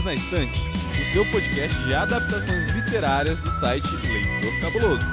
Perdidos na Estante, o seu podcast de adaptações literárias do site Leitor Cabuloso.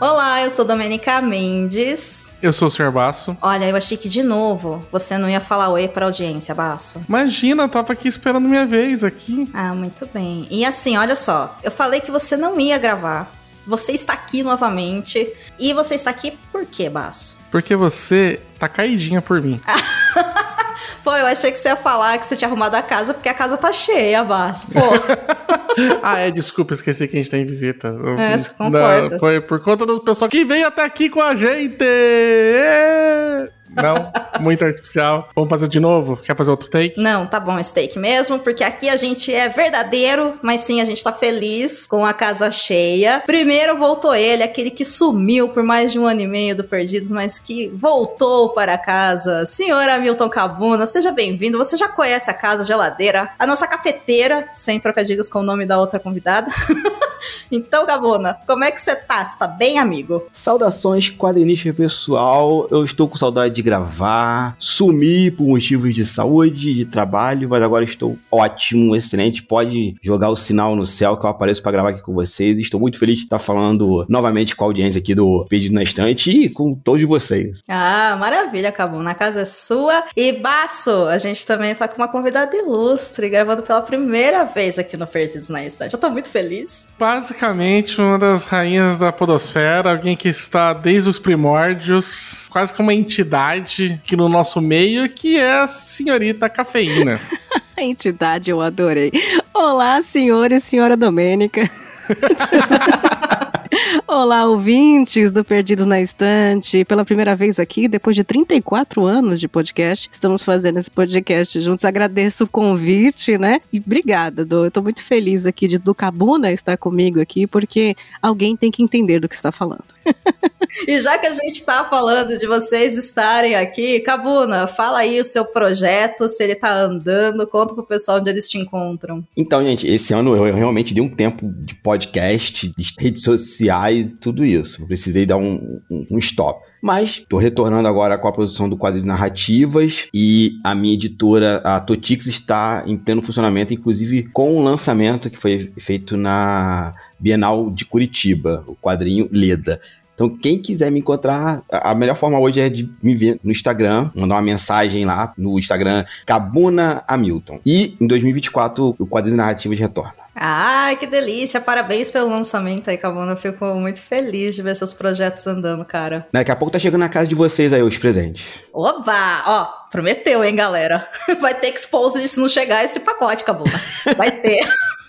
Olá, eu sou Domenica Mendes. Eu sou o Sr. Basso. Olha, eu achei que de novo você não ia falar oi pra audiência, Basso. Imagina, eu tava aqui esperando minha vez aqui. Ah, muito bem. E assim, olha só, eu falei que você não ia gravar. Você está aqui novamente. E você está aqui por quê, Basso? Porque você tá caidinha por mim. Pô, eu achei que você ia falar que você tinha arrumado a casa porque a casa tá cheia, Basso. Pô. ah, é, desculpa, esqueci que a gente tem visita. É, se conforta. Não, foi por conta do pessoal que veio até aqui com a gente. É. Não, muito artificial. Vamos fazer de novo? Quer fazer outro take? Não, tá bom esse take mesmo, porque aqui a gente é verdadeiro, mas sim, a gente tá feliz com a casa cheia. Primeiro voltou ele, aquele que sumiu por mais de um ano e meio do Perdidos, mas que voltou para casa. Senhor Hamilton Cabuna, seja bem-vindo. Você já conhece a casa, a geladeira, a nossa cafeteira, sem trocadilhos com o nome da outra convidada. então, Cabuna, como é que você tá? Você tá bem, amigo? Saudações, quadrinista pessoal. Eu estou com saudade de gravar, sumi por motivos de saúde, de trabalho, mas agora estou ótimo, excelente. Pode jogar o sinal no céu que eu apareço para gravar aqui com vocês. Estou muito feliz de estar falando novamente com a audiência aqui do Pedido na Estante e com todos vocês. Ah, maravilha, acabou. Na casa é sua. E Baço, a gente também tá com uma convidada ilustre, gravando pela primeira vez aqui no Perdidos na Estante. Eu tô muito feliz. Basicamente, uma das rainhas da podosfera, alguém que está desde os primórdios, quase que uma entidade aqui no nosso meio, que é a senhorita Cafeína. a entidade eu adorei. Olá, senhor e senhora Domênica. Olá, ouvintes do Perdidos na Estante. Pela primeira vez aqui, depois de 34 anos de podcast, estamos fazendo esse podcast juntos. Agradeço o convite, né? E obrigada, Dô. Eu tô muito feliz aqui de do Cabuna estar comigo aqui, porque alguém tem que entender do que está falando. e já que a gente tá falando de vocês estarem aqui, Cabuna, fala aí o seu projeto, se ele tá andando, conta pro pessoal onde eles te encontram. Então, gente, esse ano eu realmente dei um tempo de podcast, de redes sociais, tudo isso. Precisei dar um, um, um stop. Mas estou retornando agora com a produção do quadro de narrativas e a minha editora, a Totix, está em pleno funcionamento, inclusive com o um lançamento que foi feito na Bienal de Curitiba, o quadrinho Leda. Então, quem quiser me encontrar, a melhor forma hoje é de me ver no Instagram, mandar uma mensagem lá no Instagram, Cabuna Hamilton. E em 2024, o quadrinho de retorna. Ai, que delícia! Parabéns pelo lançamento aí, Cabuna. Eu fico muito feliz de ver seus projetos andando, cara. Daqui a pouco tá chegando na casa de vocês aí os presentes. Oba! Ó, prometeu, hein, galera? Vai ter expose se não chegar esse pacote, Cabuna. Vai ter.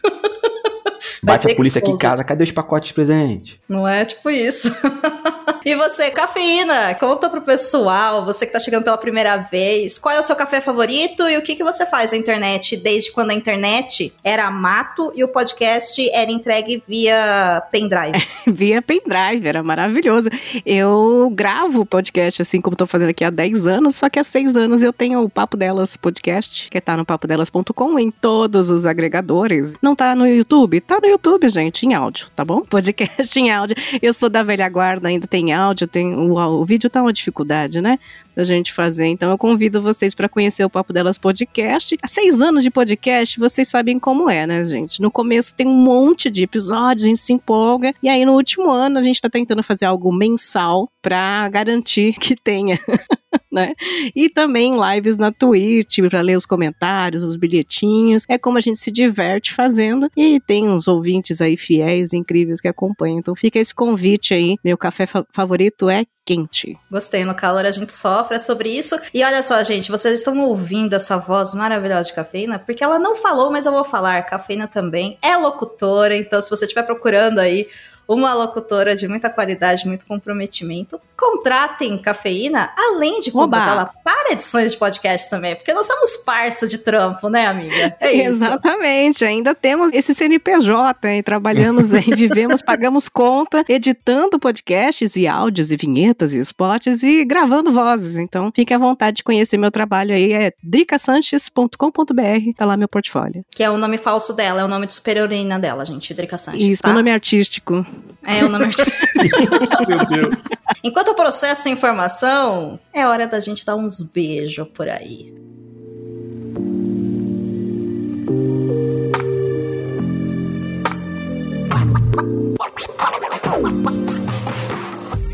Bate a polícia aqui em casa, cadê os pacotes presentes? Não é tipo isso. e você, cafeína, conta pro pessoal, você que tá chegando pela primeira vez, qual é o seu café favorito e o que, que você faz na internet desde quando a internet era mato e o podcast era entregue via pendrive? via pendrive, era maravilhoso. Eu gravo podcast assim como tô fazendo aqui há 10 anos, só que há 6 anos eu tenho o Papo Delas podcast, que tá no papodelas.com em todos os agregadores. Não tá no YouTube? Tá no YouTube, gente, em áudio, tá bom? Podcast em áudio. Eu sou da velha guarda, ainda tem áudio, tem o, o vídeo tá uma dificuldade, né? Da gente fazer. Então eu convido vocês para conhecer o Papo Delas Podcast. Há seis anos de podcast, vocês sabem como é, né, gente? No começo tem um monte de episódios, a gente se empolga. E aí no último ano a gente tá tentando fazer algo mensal para garantir que tenha. né? E também lives na Twitch para ler os comentários, os bilhetinhos. É como a gente se diverte fazendo e tem uns ouvintes aí fiéis, incríveis que acompanham. Então fica esse convite aí. Meu café fa favorito é quente. Gostei, no calor a gente sofre, é sobre isso. E olha só, gente, vocês estão ouvindo essa voz maravilhosa de cafeína, porque ela não falou, mas eu vou falar. Cafeína também é locutora, então se você estiver procurando aí uma locutora de muita qualidade, muito comprometimento. Contratem cafeína, além de contratá-la para edições de podcast também, porque nós somos parça de trampo, né, amiga? É isso. Exatamente, ainda temos esse CNPJ, hein? trabalhamos aí, vivemos, pagamos conta, editando podcasts e áudios e vinhetas e spots e gravando vozes. Então, fique à vontade de conhecer meu trabalho aí, é dricasanches.com.br, tá lá meu portfólio. Que é o nome falso dela, é o nome de superiorina dela, gente, Drica Sanches. Isso, tá? meu nome artístico. É o nome. Meu Deus. Enquanto eu processo essa informação, é hora da gente dar uns beijos por aí.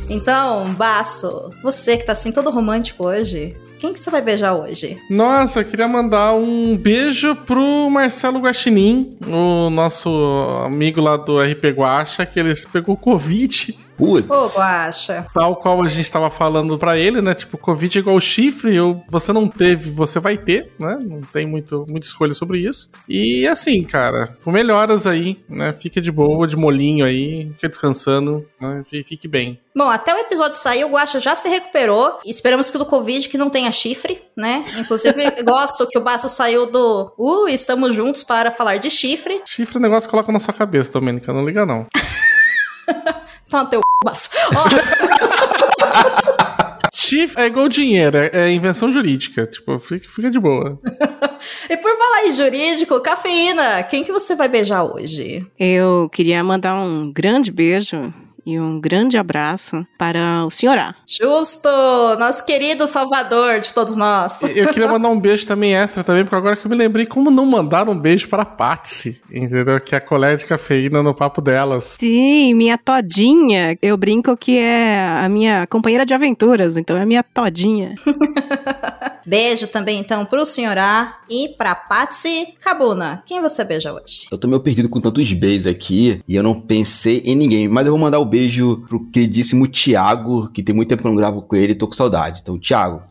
Então, Baço, você que tá assim todo romântico hoje, quem que você vai beijar hoje? Nossa, eu queria mandar um beijo pro Marcelo Guaxinim, o nosso amigo lá do RP Guacha, que ele pegou Covid. Putz. Ô, Guaxa. Tal qual a gente tava falando pra ele, né? Tipo, Covid é igual chifre, eu, você não teve, você vai ter, né? Não tem muito, muita escolha sobre isso. E assim, cara, com melhoras aí, né? Fica de boa, de molinho aí, fica descansando, né? Fique bem. Bom, até o episódio sair, o Guaxa já se recuperou. Esperamos que do Covid que não tenha chifre, né? Inclusive, gosto que o Baço saiu do Uh, estamos juntos para falar de chifre. Chifre é um negócio que coloca na sua cabeça, Domênica, não liga não. Toma teu. Ó, Chifre é igual dinheiro, é, é invenção jurídica. Tipo, fica, fica de boa. e por falar em jurídico, cafeína, quem que você vai beijar hoje? Eu queria mandar um grande beijo e um grande abraço para o senhor A. Justo! Nosso querido salvador de todos nós. Eu queria mandar um beijo também extra também, porque agora que eu me lembrei como não mandar um beijo para a Patsy, entendeu? Que é a colega de cafeína no papo delas. Sim, minha todinha. Eu brinco que é a minha companheira de aventuras, então é a minha todinha. Beijo também, então, pro senhor A e pra Patsy Cabuna. Quem você beija hoje? Eu tô meio perdido com tantos beijos aqui e eu não pensei em ninguém, mas eu vou mandar o um beijo pro queridíssimo Thiago, que tem muito tempo que eu não gravo com ele tô com saudade. Então, Thiago,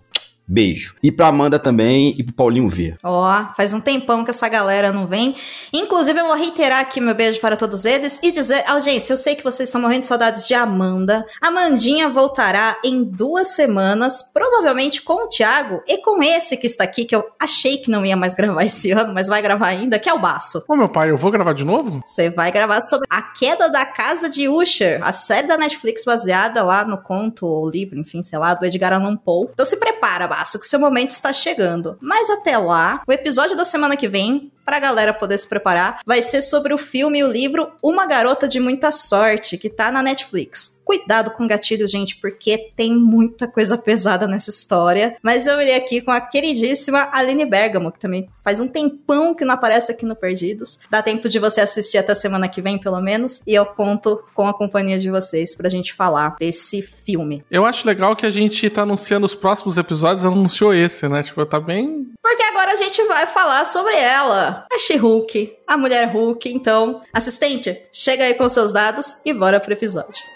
Beijo. E pra Amanda também e pro Paulinho V. Ó, faz um tempão que essa galera não vem. Inclusive, eu vou reiterar aqui meu beijo para todos eles e dizer, audiência, eu sei que vocês estão morrendo de saudades de Amanda. Amandinha voltará em duas semanas, provavelmente com o Thiago e com esse que está aqui, que eu achei que não ia mais gravar esse ano, mas vai gravar ainda, que é o Baço. Ô, meu pai, eu vou gravar de novo? Você vai gravar sobre a queda da casa de Usher, a série da Netflix baseada lá no conto ou livro, enfim, sei lá, do Edgar Allan Poe. Então se prepara, Que seu momento está chegando. Mas até lá, o episódio da semana que vem pra galera poder se preparar, vai ser sobre o filme e o livro Uma Garota de Muita Sorte, que tá na Netflix. Cuidado com gatilho, gente, porque tem muita coisa pesada nessa história. Mas eu irei aqui com a queridíssima Aline Bergamo, que também faz um tempão que não aparece aqui no Perdidos. Dá tempo de você assistir até semana que vem, pelo menos. E eu conto com a companhia de vocês pra gente falar desse filme. Eu acho legal que a gente tá anunciando os próximos episódios, anunciou esse, né? Tipo, tá bem. Porque agora a gente vai falar sobre ela a She-Hulk, a mulher Hulk. Então, assistente, chega aí com seus dados e bora pro episódio.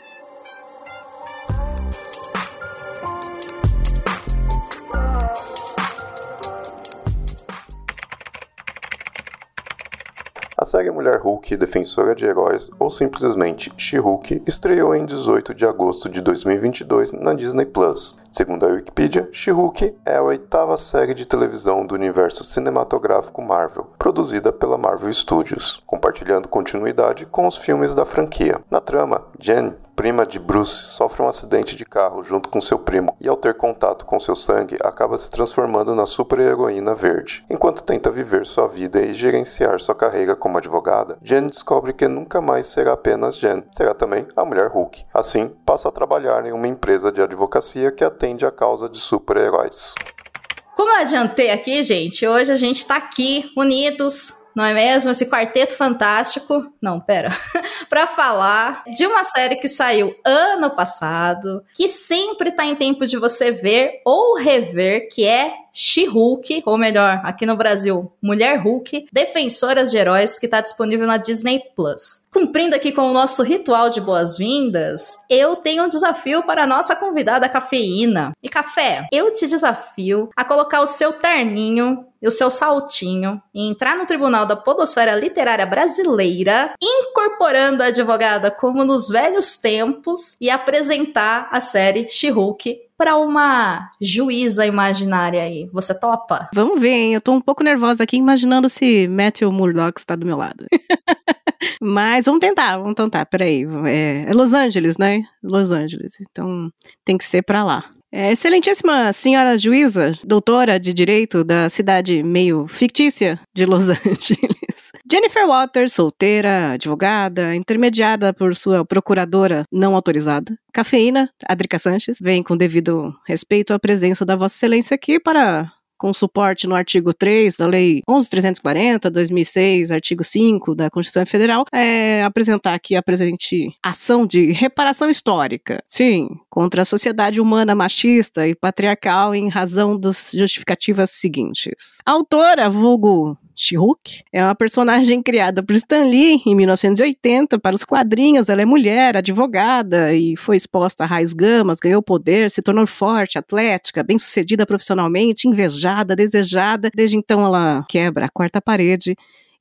Série Mulher Hulk, Defensora de Heróis, ou simplesmente She-Hulk, estreou em 18 de agosto de 2022 na Disney Plus. Segundo a Wikipedia, She-Hulk é a oitava série de televisão do universo cinematográfico Marvel, produzida pela Marvel Studios, compartilhando continuidade com os filmes da franquia. Na trama, Jen, prima de Bruce sofre um acidente de carro junto com seu primo e, ao ter contato com seu sangue, acaba se transformando na super-heroína verde. Enquanto tenta viver sua vida e gerenciar sua carreira como advogada, Jen descobre que nunca mais será apenas Jen, será também a mulher Hulk. Assim, passa a trabalhar em uma empresa de advocacia que atende a causa de super-heróis. Como eu adiantei aqui, gente, hoje a gente tá aqui unidos não é mesmo? Esse quarteto fantástico. Não, pera. para falar de uma série que saiu ano passado, que sempre tá em tempo de você ver ou rever, que é She-Hulk, ou melhor, aqui no Brasil, Mulher Hulk, Defensoras de Heróis, que está disponível na Disney Plus. Cumprindo aqui com o nosso ritual de boas-vindas, eu tenho um desafio para a nossa convidada cafeína. E café, eu te desafio a colocar o seu terninho e o seu saltinho e entrar no Tribunal da Podosfera Literária Brasileira, incorporando a advogada como nos velhos tempos e apresentar a série She-Hulk para uma juíza imaginária aí. Você topa? Vamos ver, hein? Eu tô um pouco nervosa aqui imaginando se Matthew Murdock está do meu lado. Mas vamos tentar, vamos tentar. Peraí. É, é Los Angeles, né? Los Angeles. Então tem que ser para lá. É, excelentíssima senhora juíza, doutora de direito da cidade meio fictícia de Los Angeles. Jennifer Waters, solteira, advogada, intermediada por sua procuradora não autorizada. Cafeína, Adrica Sanches, vem com devido respeito à presença da Vossa Excelência aqui para com suporte no artigo 3 da Lei 11.340, 2006, artigo 5 da Constituição Federal, é apresentar aqui a presente ação de reparação histórica. Sim, contra a sociedade humana machista e patriarcal em razão das justificativas seguintes. A autora, vulgo She-Hulk é uma personagem criada por Stan Lee em 1980 para os quadrinhos. Ela é mulher, advogada e foi exposta a raios gamas, ganhou poder, se tornou forte, atlética, bem-sucedida profissionalmente, invejada, desejada. Desde então ela quebra a quarta parede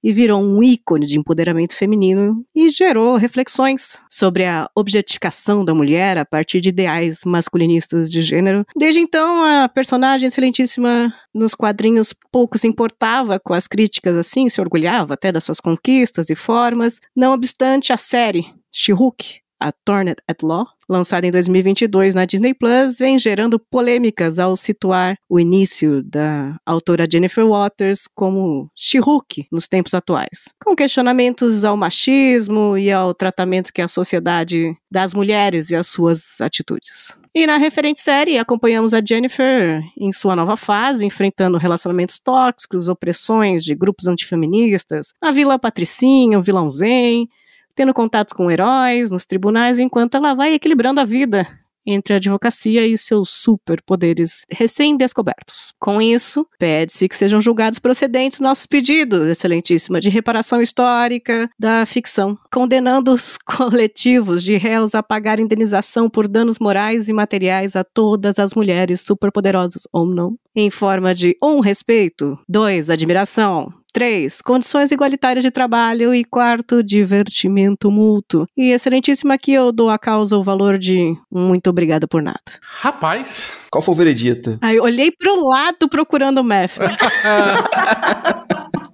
e virou um ícone de empoderamento feminino e gerou reflexões sobre a objetificação da mulher a partir de ideais masculinistas de gênero. Desde então, a personagem excelentíssima nos quadrinhos pouco se importava com as críticas assim, se orgulhava até das suas conquistas e formas. Não obstante, a série She-Hulk a Torned at Law, lançada em 2022 na Disney Plus, vem gerando polêmicas ao situar o início da autora Jennifer Waters como She-Hulk nos tempos atuais, com questionamentos ao machismo e ao tratamento que a sociedade dá às mulheres e às suas atitudes. E na referente série, acompanhamos a Jennifer em sua nova fase, enfrentando relacionamentos tóxicos, opressões de grupos antifeministas, a Vila Patricinha, o vilão Zen, tendo contatos com heróis nos tribunais, enquanto ela vai equilibrando a vida entre a advocacia e seus superpoderes recém-descobertos. Com isso, pede-se que sejam julgados procedentes nossos pedidos, excelentíssima, de reparação histórica da ficção, condenando os coletivos de réus a pagar indenização por danos morais e materiais a todas as mulheres superpoderosas ou não, em forma de um respeito, dois admiração, Três, condições igualitárias de trabalho. E quarto, divertimento mútuo. E excelentíssima aqui eu dou à causa o valor de muito obrigada por nada. Rapaz. Qual foi o veredito? Aí olhei pro lado procurando o Matthew.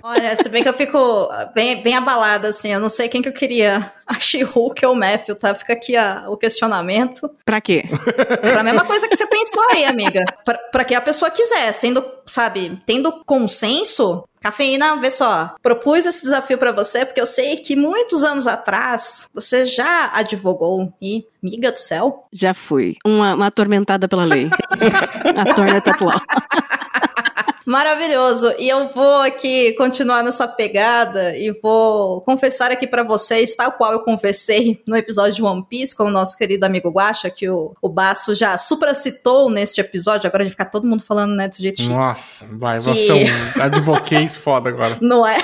Olha, se bem que eu fico bem, bem abalada, assim, eu não sei quem que eu queria, a She-Hulk ou o Matthew, tá? Fica aqui a, o questionamento. Pra quê? Pra mesma coisa que você pensou aí, amiga. Pra, pra que a pessoa quiser, sendo, sabe, tendo consenso, Cafeína, vê só, propus esse desafio para você porque eu sei que muitos anos atrás você já advogou e, miga do céu. Já fui. Uma, uma atormentada pela lei. a torna atual. Maravilhoso. E eu vou aqui continuar nessa pegada e vou confessar aqui para vocês, tal qual eu confessei no episódio de One Piece com o nosso querido amigo Guacha, que o, o Baço já supracitou neste episódio. Agora a gente fica todo mundo falando, né, desse jeito Nossa, vai, que... você é um advoquês foda agora. Não é?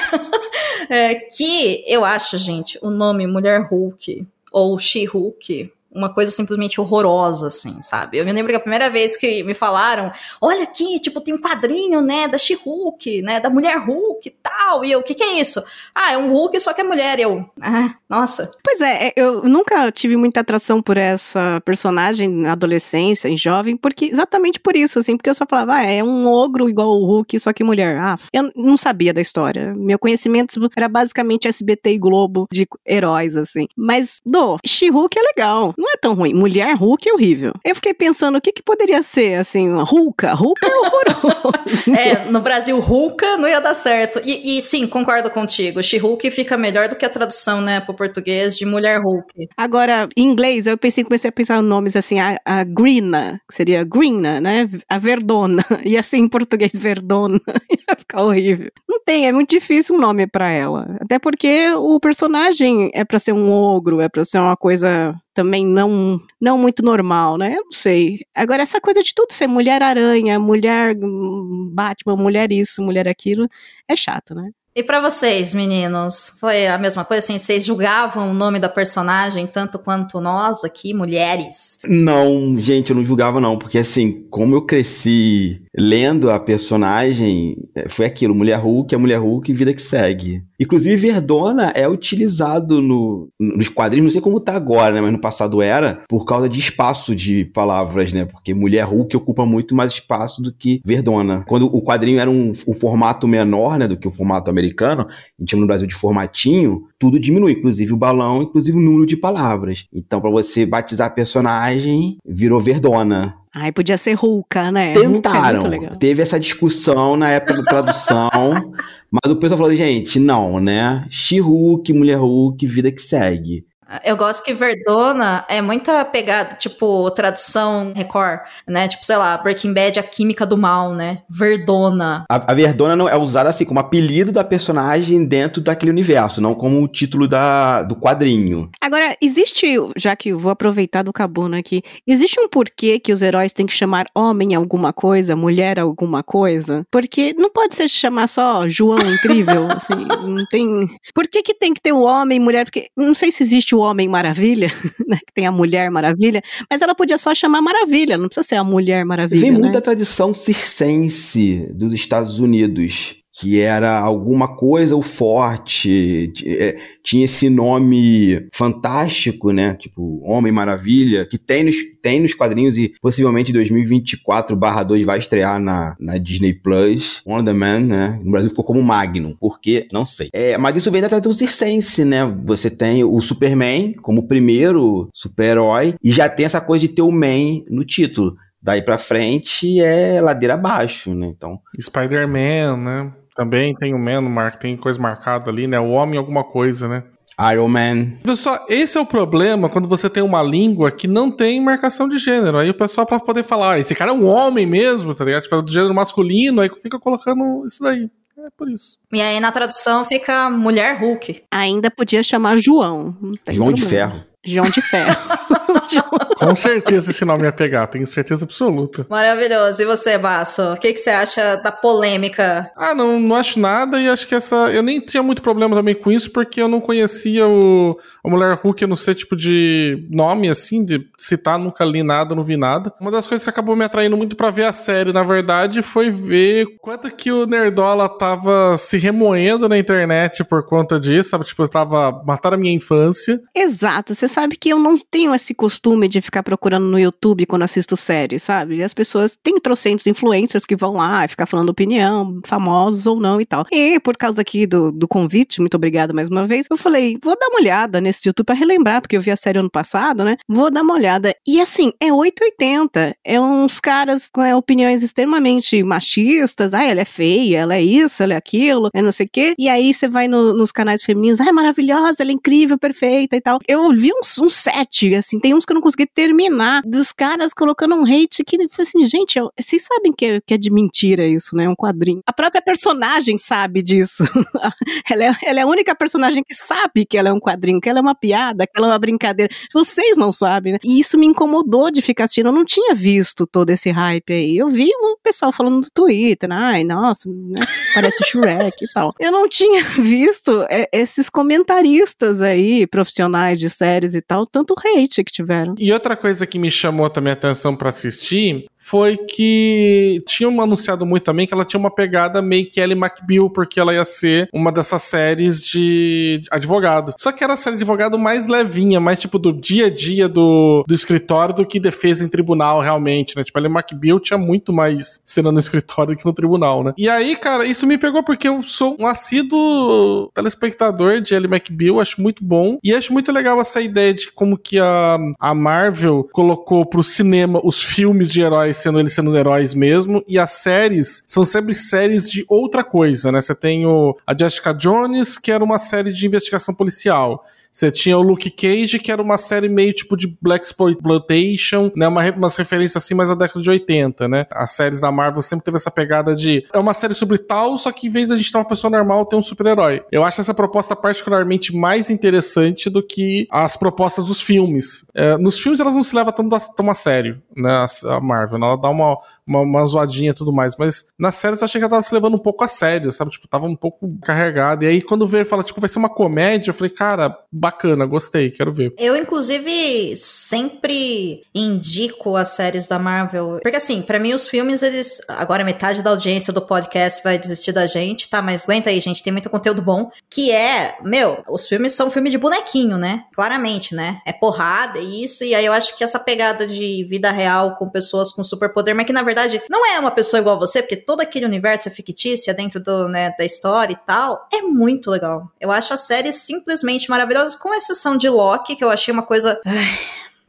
é? Que eu acho, gente, o nome Mulher Hulk ou She-Hulk uma coisa simplesmente horrorosa, assim, sabe? Eu me lembro que a primeira vez que me falaram, olha aqui, tipo, tem um quadrinho, né, da She-Hulk, né, da Mulher Hulk e tal, e eu, o que que é isso? Ah, é um Hulk, só que é mulher, e eu, ah, nossa. Pois é, é, eu nunca tive muita atração por essa personagem na adolescência, em jovem, porque, exatamente por isso, assim, porque eu só falava, ah, é um ogro igual o Hulk, só que mulher. Ah, eu não sabia da história. Meu conhecimento era basicamente SBT e Globo de heróis, assim. Mas, do, She-Hulk é legal não é tão ruim. Mulher Hulk é horrível. Eu fiquei pensando, o que que poderia ser, assim, uma Hulka? Hulka é horroroso. é, no Brasil, Hulka não ia dar certo. E, e sim, concordo contigo. She-Hulk fica melhor do que a tradução, né, pro português de Mulher Hulk. Agora, em inglês, eu pensei, comecei a pensar em nomes assim, a, a Greena, que seria Greena, né, a Verdona. E assim, em português, Verdona. ia ficar horrível. Não tem, é muito difícil um nome para ela. Até porque o personagem é para ser um ogro, é para ser uma coisa também não não muito normal, né? Eu não sei. Agora, essa coisa de tudo ser mulher-aranha, mulher Batman, mulher isso, mulher aquilo, é chato, né? E para vocês, meninos, foi a mesma coisa? Assim, vocês julgavam o nome da personagem tanto quanto nós aqui, mulheres? Não, gente, eu não julgava não, porque assim, como eu cresci lendo a personagem, é, foi aquilo, Mulher Hulk, é Mulher Hulk, vida que segue. Inclusive, Verdona é utilizado no, nos quadrinhos, não sei como tá agora, né, mas no passado era, por causa de espaço de palavras, né, porque Mulher Hulk ocupa muito mais espaço do que Verdona. Quando o quadrinho era um, um formato menor, né, do que o formato americano, a gente chama no Brasil de formatinho, tudo diminui, inclusive o balão, inclusive o número de palavras. Então, para você batizar a personagem, virou Verdona. Ai, podia ser Hulka, né? Hulka é Tentaram. legal. Teve essa discussão na época da tradução, mas o pessoal falou, gente, não, né? She-Hulk, Mulher Hulk, vida que segue. Eu gosto que Verdona é muita pegada, tipo, tradução Record, né? Tipo, sei lá, Breaking Bad, a química do mal, né? Verdona. A, a Verdona não é usada assim como apelido da personagem dentro daquele universo, não como o título da, do quadrinho. Agora, existe, já que eu vou aproveitar do Cabuna aqui, existe um porquê que os heróis têm que chamar homem alguma coisa, mulher alguma coisa? Porque não pode ser chamar só João Incrível, assim, não tem... Por que que tem que ter o homem, mulher? Porque não sei se existe o Homem Maravilha, né, que tem a Mulher Maravilha, mas ela podia só chamar Maravilha, não precisa ser a Mulher Maravilha, Vem né? muito da tradição circense dos Estados Unidos, que era alguma coisa o forte, é, tinha esse nome fantástico, né? Tipo, Homem Maravilha, que tem nos, tem nos quadrinhos e possivelmente em 2024/2 vai estrear na, na Disney Plus. Wonder Man, né? No Brasil ficou como Magnum, por quê? Não sei. É, mas isso vem da tradição circense, né? Você tem o Superman como primeiro super-herói e já tem essa coisa de ter o Man no título. Daí pra frente é ladeira abaixo, né? Então, Spider-Man, né? Também tem o Man, mar- tem coisa marcada ali, né? O homem alguma coisa, né? Iron Man. Pessoal, esse é o problema quando você tem uma língua que não tem marcação de gênero. Aí o pessoal, pra poder falar, ah, esse cara é um homem mesmo, tá ligado? Tipo, é do gênero masculino, aí fica colocando isso daí. É por isso. E aí na tradução fica Mulher Hulk. Ainda podia chamar João. João de. Ferro. João de Ferro. Com certeza esse nome ia pegar, tenho certeza absoluta. Maravilhoso. E você, Basso? O que, que você acha da polêmica? Ah, não, não acho nada e acho que essa. Eu nem tinha muito problema também com isso, porque eu não conhecia o, a Mulher Hulk, eu não sei tipo de nome assim, de citar, nunca li nada, não vi nada. Uma das coisas que acabou me atraindo muito pra ver a série, na verdade, foi ver quanto que o Nerdola tava se remoendo na internet por conta disso, sabe? Tipo, eu tava. Mataram a minha infância. Exato. Você sabe que eu não tenho esse costume de ficar procurando no YouTube quando assisto série, sabe? E as pessoas têm trocentos influencers que vão lá ficar falando opinião, famosos ou não e tal. E por causa aqui do, do convite, muito obrigada mais uma vez, eu falei, vou dar uma olhada nesse YouTube pra relembrar, porque eu vi a série ano passado, né? Vou dar uma olhada. E assim, é 880. É uns caras com é, opiniões extremamente machistas. Ah, ela é feia, ela é isso, ela é aquilo, é não sei o quê. E aí você vai no- nos canais femininos, ah, é maravilhosa, ela é incrível, perfeita e tal. Eu vi uns, uns sete, assim, tem uns que eu não consegui terminar, dos caras colocando um hate que foi assim, gente, eu- vocês sabem que é, que é de mentira isso, né? É um quadrinho. A própria personagem sabe disso. ela, é, ela é a única personagem que sabe que ela é um quadrinho, que ela é uma piada, que ela é uma brincadeira. Vocês não sabem, né? E isso me incomodou de ficar assistindo. Eu não tinha visto todo esse hype aí. Eu vi o pessoal falando no Twitter, ai, nossa, né? Parece Shrek e tal. Eu não tinha visto é, esses comentaristas aí, profissionais de séries e tal, tanto hate que tiveram. E outra coisa que me chamou também a atenção pra assistir foi que tinham anunciado muito também que ela tinha uma pegada meio que Ellie McBeal, porque ela ia ser uma dessas séries de advogado. Só que era a série de advogado mais levinha, mais tipo do dia a dia do, do escritório do que defesa em tribunal realmente, né? Tipo, Ellie McBeal tinha muito mais cena no escritório do que no tribunal, né? E aí, cara, isso me pegou porque eu sou um assíduo telespectador de Ellie McBeal, acho muito bom. E acho muito legal essa ideia de como que a, a Marvel colocou pro cinema os filmes de heróis sendo eles sendo heróis mesmo, e as séries são sempre séries de outra coisa, né? Você tem o, a Jessica Jones, que era uma série de investigação policial. Você tinha o Luke Cage, que era uma série meio tipo de Black Exploitation, né? Uma, umas referências assim mais da década de 80, né? As séries da Marvel sempre teve essa pegada de. É uma série sobre tal, só que em vez de a gente ter uma pessoa normal, tem um super-herói. Eu acho essa proposta particularmente mais interessante do que as propostas dos filmes. É, nos filmes elas não se levam tanto a, tão a sério, né? A, Marvel. né? Ela dá uma, uma, uma zoadinha e tudo mais. Mas nas séries eu achei que ela tava se levando um pouco a sério, sabe? Tipo, tava um pouco carregada. E aí quando veio fala, tipo, vai ser uma comédia, eu falei, cara, bacana, gostei, quero ver. Eu, inclusive, sempre indico as séries da Marvel. Porque, assim, para mim, os filmes, eles. Agora, metade da audiência do podcast vai desistir da gente, tá? Mas aguenta aí, gente, tem muito conteúdo bom. Que é, meu, os filmes são filme de bonequinho, né? Claramente, né? É porrada, é isso. E aí eu acho que essa pegada de vida real com pessoas com superpoder, mas que na verdade não é uma pessoa igual a você, porque todo aquele universo é fictício é dentro do, né, da história e tal, é muito legal. Eu acho a série simplesmente maravilhosa, com exceção de Loki, que eu achei uma coisa.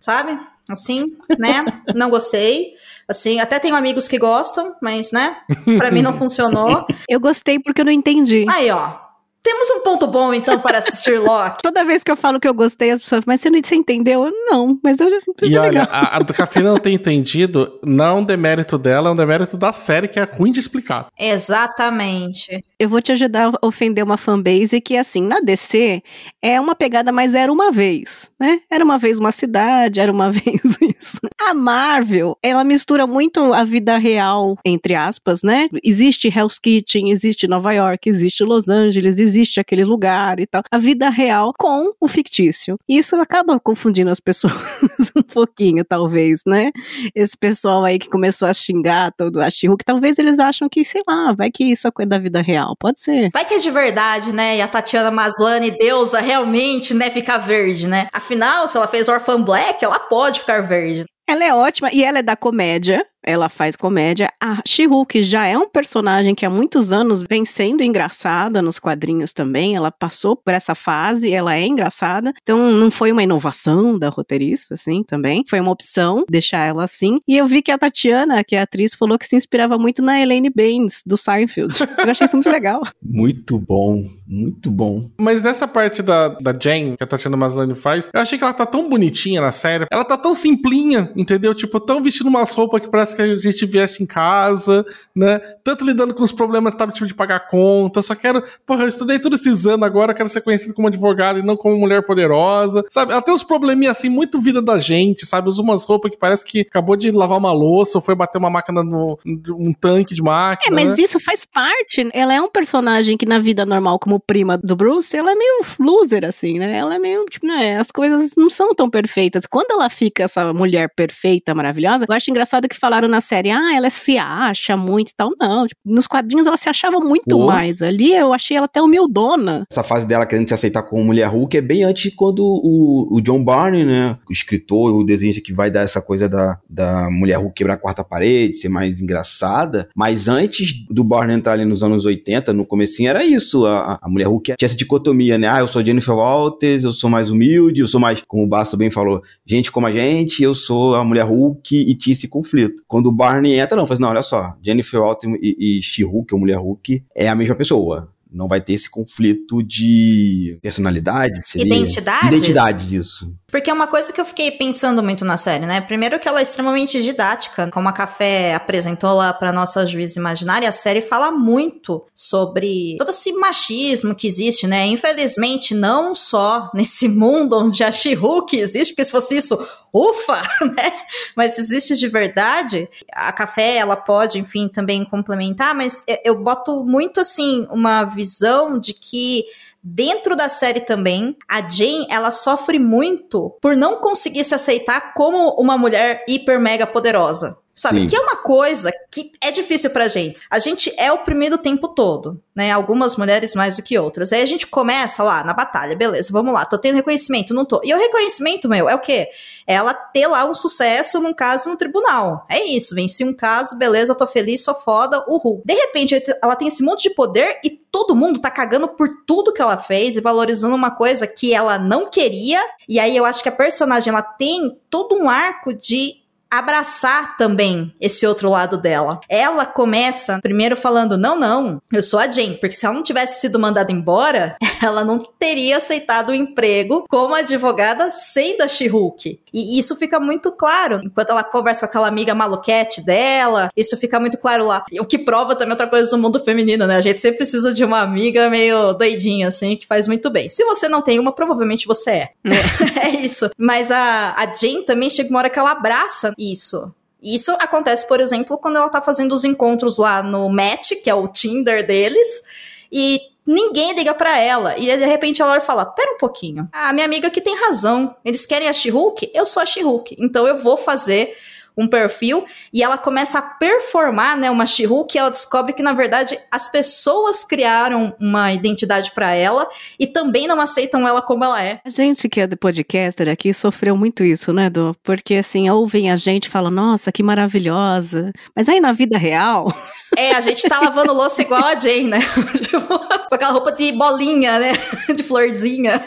Sabe? Assim, né? Não gostei. Assim, até tenho amigos que gostam, mas, né? Pra mim não funcionou. Eu gostei porque eu não entendi. Aí, ó. Temos um ponto bom, então, para assistir Loki. Toda vez que eu falo que eu gostei, as pessoas mas você não você entendeu? Não, mas eu E olha, a, a Cafina não tem entendido, não é um demérito dela, é um demérito da série, que é ruim de explicar. Exatamente. Eu vou te ajudar a ofender uma fanbase que, assim, na DC, é uma pegada, mas era uma vez, né? Era uma vez uma cidade, era uma vez isso. A Marvel, ela mistura muito a vida real, entre aspas, né? Existe Hell's Kitchen, existe Nova York, existe Los Angeles, existe aquele lugar e tal. A vida real com o fictício. Isso acaba confundindo as pessoas um pouquinho, talvez, né? Esse pessoal aí que começou a xingar todo a she que talvez eles acham que, sei lá, vai que isso é coisa da vida real. Pode ser. Vai que é de verdade, né? E a Tatiana Maslany, deusa, realmente, né, ficar verde, né? Afinal, se ela fez Orphan Black, ela pode ficar verde. Ela é ótima e ela é da comédia, ela faz comédia. A She-Hulk já é um personagem que há muitos anos vem sendo engraçada nos quadrinhos também. Ela passou por essa fase, ela é engraçada. Então não foi uma inovação da roteirista, assim, também. Foi uma opção deixar ela assim. E eu vi que a Tatiana, que é a atriz, falou que se inspirava muito na Elaine Baines, do Seinfeld. Eu achei isso muito legal. Muito bom, muito bom. Mas nessa parte da, da Jane, que a Tatiana Maslany faz, eu achei que ela tá tão bonitinha na série. Ela tá tão simplinha, entendeu? Tipo, tão vestindo umas roupas que parece que a gente viesse em casa, né? Tanto lidando com os problemas tipo, de pagar conta. Só quero. Porra, eu estudei todos esses anos agora, quero ser conhecido como advogado e não como mulher poderosa. Sabe? Tem uns probleminhas assim, muito vida da gente, sabe? Usa umas roupas que parece que acabou de lavar uma louça ou foi bater uma máquina no. um tanque de máquina. É, mas isso faz parte. Ela é um personagem que na vida normal, como prima do Bruce, ela é meio loser, assim, né? Ela é meio, tipo, né? As coisas não são tão perfeitas. Quando ela fica essa mulher perfeita, maravilhosa, eu acho engraçado que falaram na série, ah, ela se acha muito e tal. Não, tipo, nos quadrinhos ela se achava muito Pô. mais. Ali eu achei ela até humildona. Essa fase dela querendo se aceitar como mulher Hulk é bem antes de quando o, o John Barney, né, o escritor, o desenhista que vai dar essa coisa da, da mulher Hulk quebrar a quarta parede, ser mais engraçada. Mas antes do Barney entrar ali nos anos 80, no comecinho era isso. A, a mulher Hulk tinha essa dicotomia, né? Ah, eu sou Jennifer Walters, eu sou mais humilde, eu sou mais, como o Basso bem falou, gente como a gente, eu sou a mulher Hulk e tinha esse conflito. Quando o Barney entra, não, faz não, olha só, Jennifer Walters e, e She-Hulk, ou mulher Hulk, é a mesma pessoa. Não vai ter esse conflito de personalidade, seria? Identidades? Identidades, isso. Porque é uma coisa que eu fiquei pensando muito na série, né? Primeiro que ela é extremamente didática, como a Café apresentou lá pra nossa juíza imaginária, a série fala muito sobre todo esse machismo que existe, né? Infelizmente, não só nesse mundo onde a She-Hulk existe, porque se fosse isso, ufa, né? Mas existe de verdade. A Café, ela pode, enfim, também complementar, mas eu boto muito, assim, uma visão de que Dentro da série também, a Jane, ela sofre muito por não conseguir se aceitar como uma mulher hiper mega poderosa. Sabe? Sim. Que é uma coisa que é difícil pra gente. A gente é oprimido o tempo todo, né? Algumas mulheres mais do que outras. Aí a gente começa lá na batalha, beleza, vamos lá, tô tendo reconhecimento, não tô. E o reconhecimento, meu, é o quê? É ela ter lá um sucesso num caso no tribunal. É isso, venci um caso, beleza, tô feliz, sou foda, uhul. De repente, ela tem esse monte de poder e todo mundo tá cagando por tudo que ela fez e valorizando uma coisa que ela não queria. E aí eu acho que a personagem, ela tem todo um arco de abraçar também esse outro lado dela. Ela começa primeiro falando: "Não, não, eu sou a Jane", porque se ela não tivesse sido mandada embora, ela não teria aceitado o emprego como advogada sendo a She-Hulk. E isso fica muito claro enquanto ela conversa com aquela amiga maluquete dela. Isso fica muito claro lá. O que prova também outra coisa do mundo feminino, né? A gente sempre precisa de uma amiga meio doidinha, assim, que faz muito bem. Se você não tem uma, provavelmente você é. é isso. Mas a, a Jane também chega uma hora que ela abraça isso. Isso acontece, por exemplo, quando ela tá fazendo os encontros lá no Match, que é o Tinder deles. E ninguém liga pra ela. E de repente a Laura fala: Pera um pouquinho. A minha amiga aqui tem razão. Eles querem a She-Hulk? Eu sou a She-Hulk. Então eu vou fazer um perfil e ela começa a performar, né, uma She-Hulk, e ela descobre que na verdade as pessoas criaram uma identidade para ela e também não aceitam ela como ela é. A gente que é podcaster aqui sofreu muito isso, né, Do? Porque assim, ouvem a gente e falam, nossa, que maravilhosa. Mas aí na vida real. É, a gente tá lavando louça igual a Jane, né? tipo, com aquela roupa de bolinha, né? de florzinha.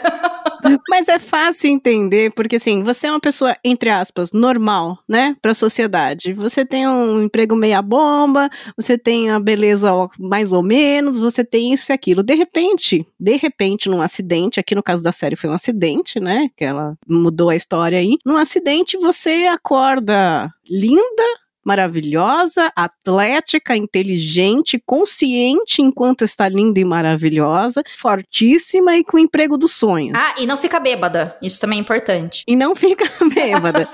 Mas é fácil entender, porque assim, você é uma pessoa, entre aspas, normal, né, pra sociedade. Você tem um emprego meia bomba, você tem a beleza mais ou menos, você tem isso e aquilo. De repente, de repente, num acidente, aqui no caso da série foi um acidente, né, que ela mudou a história aí. Num acidente, você acorda linda, maravilhosa, atlética, inteligente, consciente enquanto está linda e maravilhosa, fortíssima e com o emprego dos sonhos. Ah, e não fica bêbada. Isso também é importante. E não fica bêbada.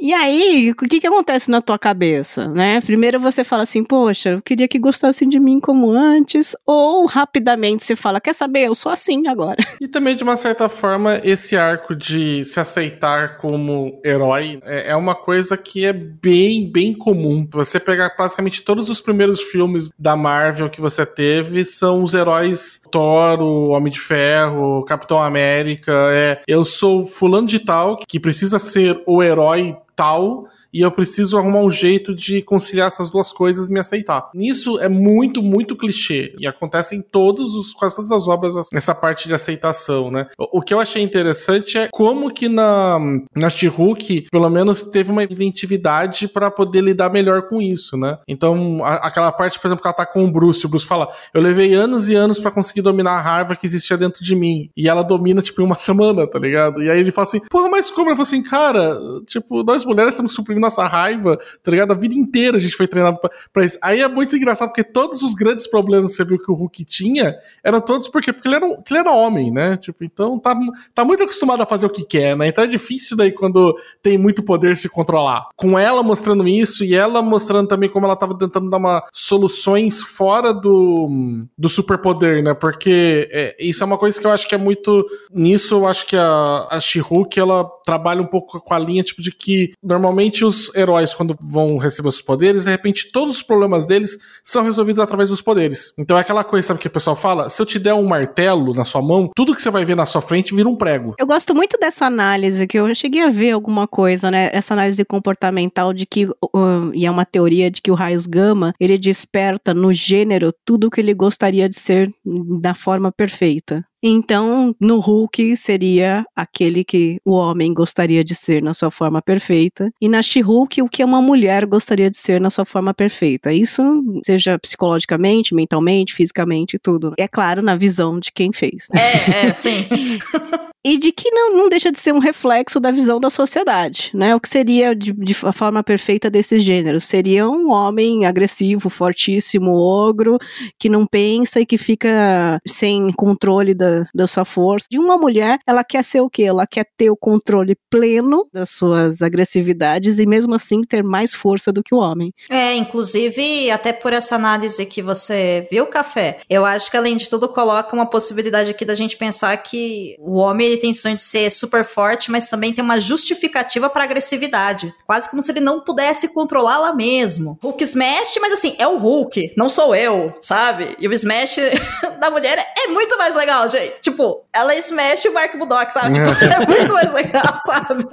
E aí, o que que acontece na tua cabeça, né? Primeiro você fala assim, poxa, eu queria que gostassem de mim como antes, ou rapidamente você fala, quer saber, eu sou assim agora. E também, de uma certa forma, esse arco de se aceitar como herói é, é uma coisa que é bem, bem comum. Você pegar praticamente todos os primeiros filmes da Marvel que você teve são os heróis Thor, o Homem de Ferro, Capitão América. É, eu sou fulano de tal que precisa ser o herói tal e eu preciso arrumar um jeito de conciliar essas duas coisas e me aceitar. Nisso é muito, muito clichê e acontece em todos os, quase todas as obras nessa parte de aceitação, né? O, o que eu achei interessante é como que na, na She-Hulk, pelo menos teve uma inventividade para poder lidar melhor com isso, né? Então, a, aquela parte, por exemplo, que ela tá com o Bruce, o Bruce fala: "Eu levei anos e anos para conseguir dominar a raiva que existia dentro de mim". E ela domina tipo em uma semana, tá ligado? E aí ele fala assim: "Porra, mas como?" Ela fala assim: "Cara, tipo, nós mulheres estamos suprindo nossa raiva, tá ligado? A vida inteira a gente foi treinado pra, pra isso. Aí é muito engraçado, porque todos os grandes problemas que você viu que o Hulk tinha, eram todos porque, porque ele, era, ele era homem, né? Tipo, então tá, tá muito acostumado a fazer o que quer, né? Então é difícil daí quando tem muito poder se controlar. Com ela mostrando isso e ela mostrando também como ela tava tentando dar uma soluções fora do, do superpoder, né? Porque é, isso é uma coisa que eu acho que é muito. Nisso eu acho que a, a She-Hulk ela trabalha um pouco com a linha tipo de que normalmente os heróis, quando vão receber os poderes, de repente todos os problemas deles são resolvidos através dos poderes. Então é aquela coisa, sabe, que o pessoal fala? Se eu te der um martelo na sua mão, tudo que você vai ver na sua frente vira um prego. Eu gosto muito dessa análise, que eu cheguei a ver alguma coisa, né? Essa análise comportamental de que, uh, e é uma teoria de que o raios gama, ele desperta no gênero tudo o que ele gostaria de ser da forma perfeita. Então, no Hulk seria aquele que o homem gostaria de ser na sua forma perfeita, e na She-Hulk o que uma mulher gostaria de ser na sua forma perfeita. Isso seja psicologicamente, mentalmente, fisicamente, tudo. É claro, na visão de quem fez. É, é, sim. e de que não, não deixa de ser um reflexo da visão da sociedade, né? O que seria de, de forma perfeita desse gênero? Seria um homem agressivo, fortíssimo, ogro, que não pensa e que fica sem controle da, da sua força. De uma mulher, ela quer ser o quê? Ela quer ter o controle pleno das suas agressividades e mesmo assim ter mais força do que o homem. É, inclusive, até por essa análise que você viu, Café, eu acho que além de tudo coloca uma possibilidade aqui da gente pensar que o homem sonho de ser super forte, mas também tem uma justificativa para agressividade. Quase como se ele não pudesse controlá-la mesmo. Hulk smash, mas assim, é o Hulk, não sou eu, sabe? E o smash da mulher é muito mais legal, gente. Tipo, ela smash o Mark Budok, sabe? Tipo, é muito mais legal, sabe?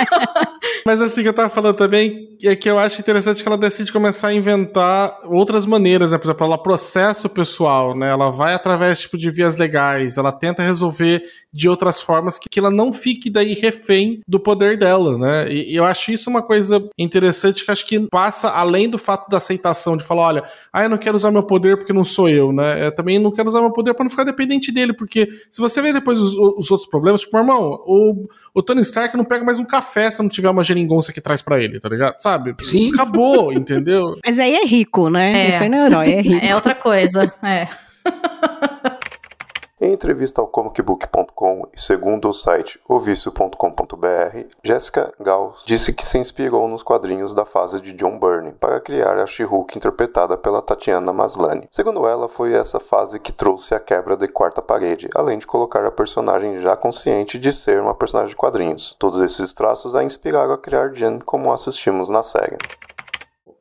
mas assim que eu tava falando também, é que eu acho interessante que ela decide começar a inventar outras maneiras, né? Por exemplo, ela processa o pessoal, né? Ela vai através tipo, de vias legais, ela tenta resolver de outras formas que, que ela não fique daí refém do poder dela, né? E, e, eu acho isso uma coisa interessante que acho que passa além do fato da aceitação de falar, olha, ah, eu não quero usar meu poder porque não sou eu, né? Eu também não quero usar meu poder para não ficar dependente dele, porque se você vê depois os, os outros problemas, tipo, irmão, o, o Tony Stark não pega mais um café se não tiver uma geringonça que traz para ele, tá ligado? Sabe? Sim. Acabou, entendeu? Mas aí é rico, né? É. Isso aí não é herói, é rico. É outra coisa, é. Em entrevista ao comicbook.com e segundo o site ovicio.com.br, Jessica Gauss disse que se inspirou nos quadrinhos da fase de John Byrne para criar a She-Hulk interpretada pela Tatiana Maslany. Segundo ela, foi essa fase que trouxe a quebra de quarta parede, além de colocar a personagem já consciente de ser uma personagem de quadrinhos. Todos esses traços a inspiraram a criar Jen como assistimos na série.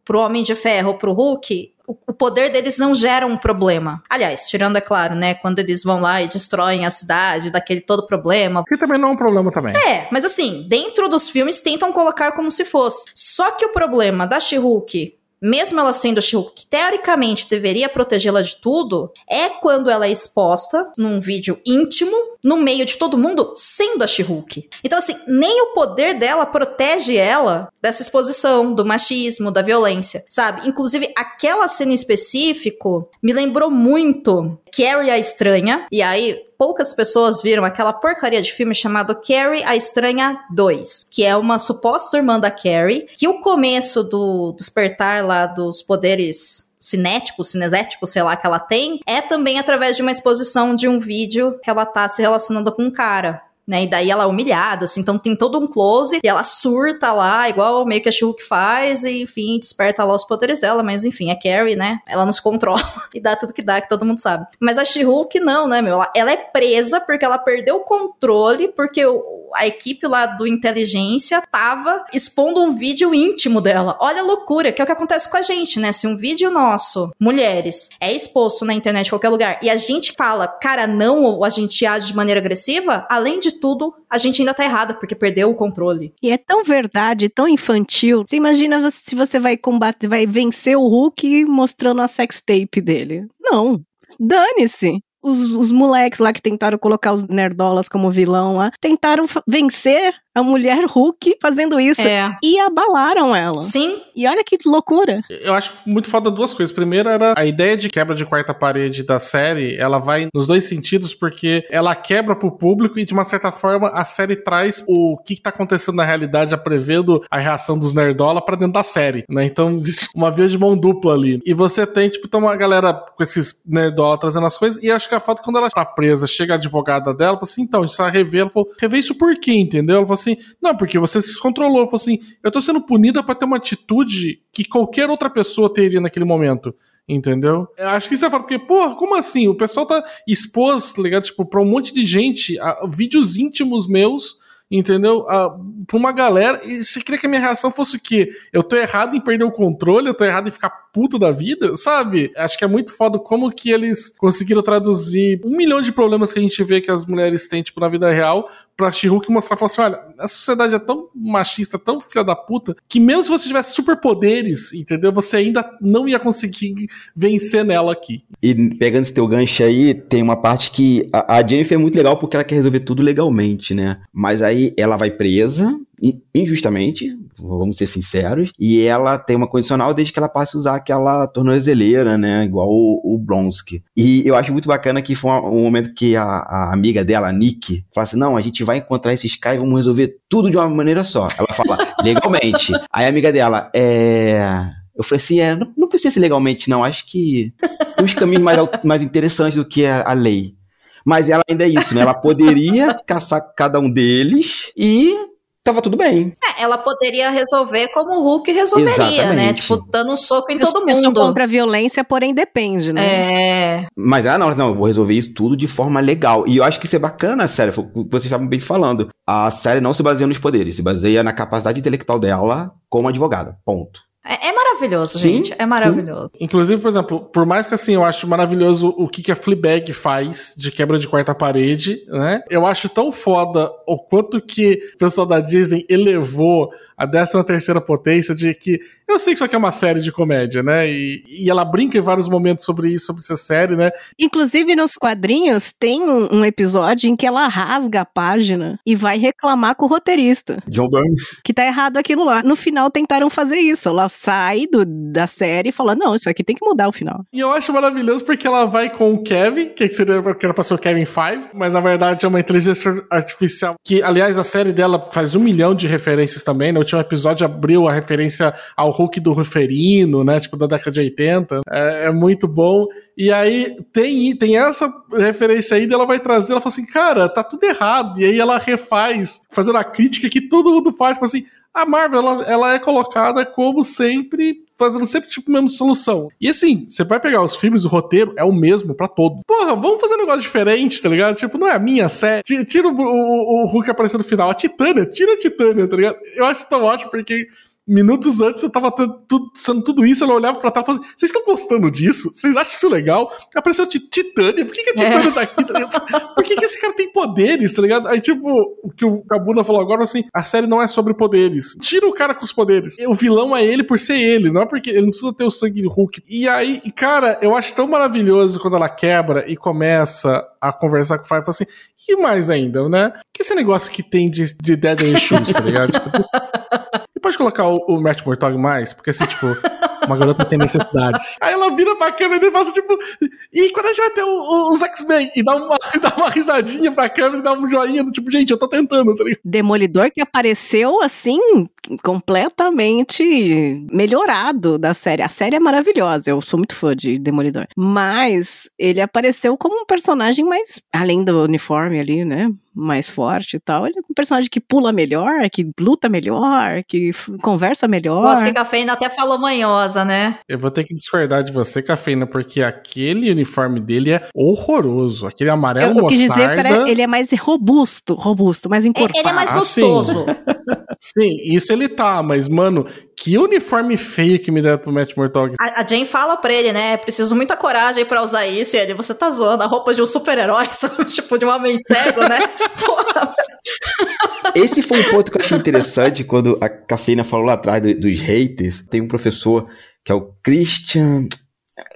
Pro Homem de Ferro, pro Hulk, o poder deles não gera um problema. Aliás, tirando, é claro, né, quando eles vão lá e destroem a cidade, daquele todo problema. Que também não é um problema também. É, mas assim, dentro dos filmes tentam colocar como se fosse. Só que o problema da She-Hulk mesmo ela sendo She-Hulk, que teoricamente deveria protegê-la de tudo, é quando ela é exposta num vídeo íntimo, no meio de todo mundo, sendo a She-Hulk. Então, assim, nem o poder dela protege ela dessa exposição, do machismo, da violência, sabe? Inclusive, aquela cena em específico me lembrou muito Carrie a Estranha, e aí poucas pessoas viram aquela porcaria de filme chamado Carrie a Estranha 2, que é uma suposta irmã da Carrie, que o começo do despertar lá dos poderes cinético, cinesético, sei lá, que ela tem, é também através de uma exposição de um vídeo que ela tá se relacionando com um cara né? E daí ela é humilhada, assim, então tem todo um close e ela surta lá, igual meio que a Shulk faz, e enfim, desperta lá os poderes dela, mas enfim, é Carrie, né? Ela nos controla e dá tudo que dá, que todo mundo sabe. Mas a She-Hulk não, né, meu? Ela, ela, é presa porque ela perdeu o controle, porque o, a equipe lá do inteligência tava expondo um vídeo íntimo dela. Olha a loucura, que é o que acontece com a gente, né? Se um vídeo nosso, mulheres, é exposto na internet em qualquer lugar e a gente fala, cara, não, ou a gente age de maneira agressiva, além de tudo, a gente ainda tá errada, porque perdeu o controle. E é tão verdade, tão infantil. Você imagina se você vai combater, vai vencer o Hulk mostrando a sex tape dele. Não. Dane-se os, os moleques lá que tentaram colocar os nerdolas como vilão lá, tentaram vencer a mulher Hulk fazendo isso é. e abalaram ela. Sim. E olha que loucura. Eu acho muito foda duas coisas. Primeiro era a ideia de quebra de quarta parede da série, ela vai nos dois sentidos, porque ela quebra pro público e, de uma certa forma, a série traz o que, que tá acontecendo na realidade, já prevendo a reação dos nerdola para dentro da série, né? Então existe uma via de mão dupla ali. E você tem, tipo, então uma galera com esses nerdola trazendo as coisas, e acho que a foto, quando ela tá presa, chega a advogada dela, fala assim, então, a gente vai rever, ela falou, rever isso por quê, entendeu? Ela falou assim, não, porque você se descontrolou. Falou assim, eu tô sendo punida para ter uma atitude que qualquer outra pessoa teria naquele momento. Entendeu? Eu acho que isso é foda, porque, porra, como assim? O pessoal tá exposto, tá ligado? Tipo, pra um monte de gente, a, vídeos íntimos meus entendeu? Ah, pra uma galera. E você queria que a minha reação fosse o quê? Eu tô errado em perder o controle, eu tô errado em ficar puto da vida, sabe? Acho que é muito foda como que eles conseguiram traduzir um milhão de problemas que a gente vê que as mulheres têm, tipo, na vida real, pra She-Hulk mostrar, falar assim, olha, a sociedade é tão machista, tão filha da puta, que mesmo se você tivesse superpoderes, entendeu? Você ainda não ia conseguir vencer nela aqui. E pegando esse teu gancho aí, tem uma parte que a, a Jennifer é muito legal porque ela quer resolver tudo legalmente, né? Mas aí ela vai presa, injustamente, vamos ser sinceros, e ela tem uma condicional desde que ela passe a usar aquela tornozeleira, né, igual o, o Blonsky. E eu acho muito bacana que foi um, momento que a, a, amiga dela, a Nick, fala assim, não, a gente vai encontrar esses caras e vamos resolver tudo de uma maneira só. Ela fala, legalmente. Aí a amiga dela, é... Eu falei assim, é, não, não precisa ser legalmente não, acho que tem uns caminhos mais, mais interessantes do que a, a lei. Mas ela ainda é isso, né? Ela poderia caçar cada um deles e tava tudo bem. É, ela poderia resolver como o Hulk resolveria, né? Exatamente. né? Tipo, dando um soco em eu, todo mundo. Eu sou contra a violência, porém depende, né? É. Mas ah, não, não, eu vou resolver isso tudo de forma legal. E eu acho que isso é bacana, a série, vocês estavam bem falando. A série não se baseia nos poderes, se baseia na capacidade intelectual dela como advogada. Ponto. É, é maravilhoso, sim, gente. É maravilhoso. Sim. Inclusive, por exemplo, por mais que assim, eu acho maravilhoso o que, que a Fleabag faz de quebra de quarta parede, né? Eu acho tão foda o quanto que o pessoal da Disney elevou a 13 terceira potência de que eu sei que isso aqui é uma série de comédia, né? E, e ela brinca em vários momentos sobre isso, sobre essa série, né? Inclusive nos quadrinhos tem um, um episódio em que ela rasga a página e vai reclamar com o roteirista. John Byrne. Que tá errado aquilo lá. No final tentaram fazer isso. Ela sai do, da série e falar: não, isso aqui tem que mudar o final. E eu acho maravilhoso porque ela vai com o Kevin, que seria que era pra ser o Kevin Five, mas na verdade é uma inteligência artificial. Que, aliás, a série dela faz um milhão de referências também. No último episódio abriu a referência ao Hulk do Ruferino, né? Tipo, da década de 80. É, é muito bom. E aí tem, tem essa referência aí, ela vai trazer, ela fala assim, cara, tá tudo errado. E aí ela refaz, fazendo a crítica que todo mundo faz, fala assim, a Marvel, ela, ela é colocada como sempre fazendo sempre tipo a mesma solução. E assim, você vai pegar os filmes, o roteiro é o mesmo para todo. Porra, vamos fazer um negócio diferente, tá ligado? Tipo, não é a minha série. Tira o, o, o Hulk aparecendo no final. A Titânia, tira a Titânia, tá ligado? Eu acho tão ótimo porque minutos antes eu tava tudo, sendo tudo isso, ela olhava pra trás e falava assim, vocês estão gostando disso? Vocês acham isso legal? Apareceu Titânia, por que, que a Titânia é. tá aqui? Tá por que, que esse cara tem poderes, tá ligado? Aí, tipo, o que o Kabuna falou agora, assim, a série não é sobre poderes. Tira o cara com os poderes. O vilão é ele por ser ele, não é porque ele não precisa ter o sangue do Hulk. E aí, cara, eu acho tão maravilhoso quando ela quebra e começa a conversar com o Five, fala assim, e mais ainda, né? Que esse negócio que tem de, de Dead Shoes, tá ligado? Tipo, colocar o, o Matt Mortog mais? Porque assim, tipo, uma garota tem necessidades. Aí ela vira pra câmera e fala tipo, e quando a gente vai ter o, o, os X-Men? E dá uma, dá uma risadinha pra câmera e dá um joinha do tipo, gente, eu tô tentando, tá ligado? Demolidor que apareceu assim, completamente melhorado da série. A série é maravilhosa, eu sou muito fã de Demolidor. Mas ele apareceu como um personagem mais, além do uniforme ali, né? mais forte e tal. Ele é um personagem que pula melhor, que luta melhor, que conversa melhor. Nossa, que Cafeína até falou manhosa, né? Eu vou ter que discordar de você, Cafeína, porque aquele uniforme dele é horroroso. Aquele amarelo eu, eu quis dizer, pera, ele é mais robusto, robusto, mais encorpado. Ele é mais gostoso. Ah, sim. sim, isso ele tá, mas, mano, que uniforme feio que me deram pro Matt Murdock. A, a Jane fala pra ele, né? Preciso muita coragem para usar isso. E ele, você tá zoando a roupa de um super-herói, tipo, de um homem cego, né? Porra. Esse foi um ponto que eu achei interessante quando a Cafeína falou lá atrás do, dos haters. Tem um professor que é o Christian.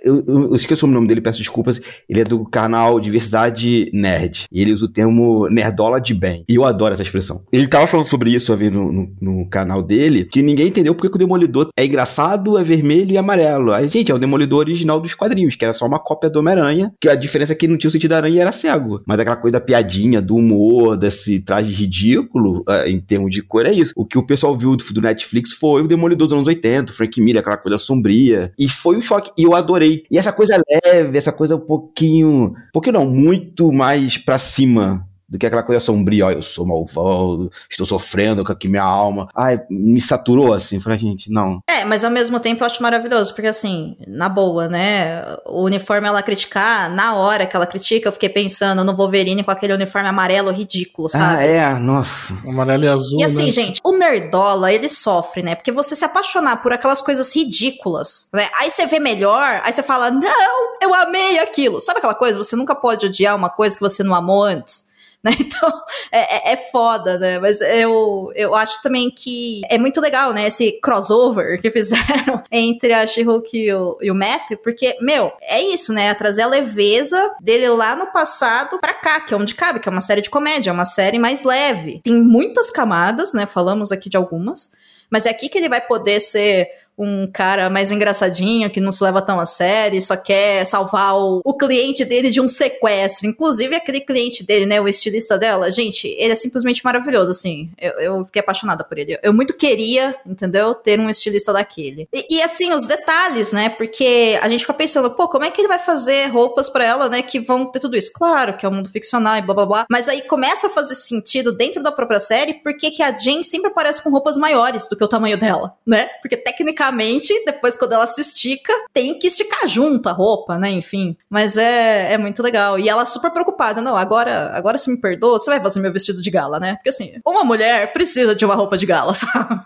Eu, eu, esqueço o nome dele, peço desculpas. Ele é do canal Diversidade Nerd. E ele usa o termo nerdola de bem. E eu adoro essa expressão. Ele tava falando sobre isso a ver no, no, no, canal dele, que ninguém entendeu porque o Demolidor é engraçado, é vermelho e amarelo. Aí, gente, é o Demolidor original dos quadrinhos, que era só uma cópia do Homem-Aranha, que a diferença é que ele não tinha o sentido da aranha e era cego. Mas aquela coisa da piadinha, do humor, desse traje ridículo, uh, em termos de cor, é isso. O que o pessoal viu do, do Netflix foi o Demolidor dos anos 80, o Frank Miller, aquela coisa sombria. E foi um choque. E eu adorei adorei. E essa coisa leve, essa coisa um pouquinho. Um pouquinho não, muito mais pra cima do que aquela coisa sombria, ó, eu sou malvado, estou sofrendo com aqui minha alma. Ai, me saturou assim, falei, gente, não. É, mas ao mesmo tempo eu acho maravilhoso, porque assim, na boa, né, o uniforme ela criticar, na hora que ela critica, eu fiquei pensando no Wolverine com aquele uniforme amarelo ridículo, ah, sabe? Ah, é, nossa. Amarelo e azul, E assim, né? gente, o nerdola, ele sofre, né, porque você se apaixonar por aquelas coisas ridículas, né, aí você vê melhor, aí você fala, não, eu amei aquilo. Sabe aquela coisa, você nunca pode odiar uma coisa que você não amou antes? Né? Então, é, é, é, foda, né? Mas eu, eu acho também que é muito legal, né? Esse crossover que fizeram entre a She-Hulk e e o Matthew, porque, meu, é isso, né? É trazer a leveza dele lá no passado pra cá, que é onde cabe, que é uma série de comédia, é uma série mais leve. Tem muitas camadas, né? Falamos aqui de algumas, mas é aqui que ele vai poder ser um cara mais engraçadinho, que não se leva tão a sério, só quer salvar o, o, cliente dele de um sequestro. Inclusive, aquele cliente dele, né, o estilista dela, gente, ele é simplesmente maravilhoso, assim. Eu, eu fiquei apaixonada por ele. Eu muito queria, entendeu, ter um estilista daquele. E, e, assim, os detalhes, né, porque a gente fica pensando, pô, como é que ele vai fazer roupas para ela, né, que vão ter tudo isso? Claro que é um mundo ficcional e blá blá blá, mas aí começa a fazer sentido dentro da própria série, porque que a Jane sempre aparece com roupas maiores do que o tamanho dela, né? Porque tecnicamente teoricamente, depois quando ela se estica, tem que esticar junto a roupa, né? Enfim. Mas é, é muito legal. E ela super preocupada. Não, agora, agora se me perdoa, você vai fazer meu vestido de gala, né? Porque assim, uma mulher precisa de uma roupa de gala, sabe?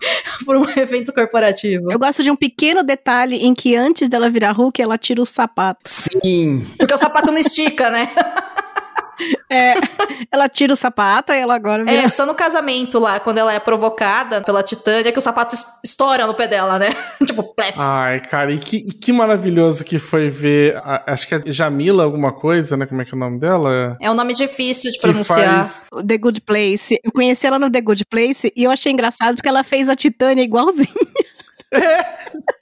Por um evento corporativo. Eu gosto de um pequeno detalhe em que antes dela virar Hulk, ela tira o sapato. Sim. Porque o sapato não estica, né? É, ela tira o sapato e ela agora vira... É, só no casamento lá, quando ela é provocada pela Titânia, que o sapato estoura no pé dela, né? tipo, plef. Ai, cara, e que, que maravilhoso que foi ver, a, acho que é Jamila alguma coisa, né? Como é que é o nome dela? É um nome difícil de pronunciar. Faz... The Good Place. Eu conheci ela no The Good Place e eu achei engraçado porque ela fez a Titânia igualzinha. É.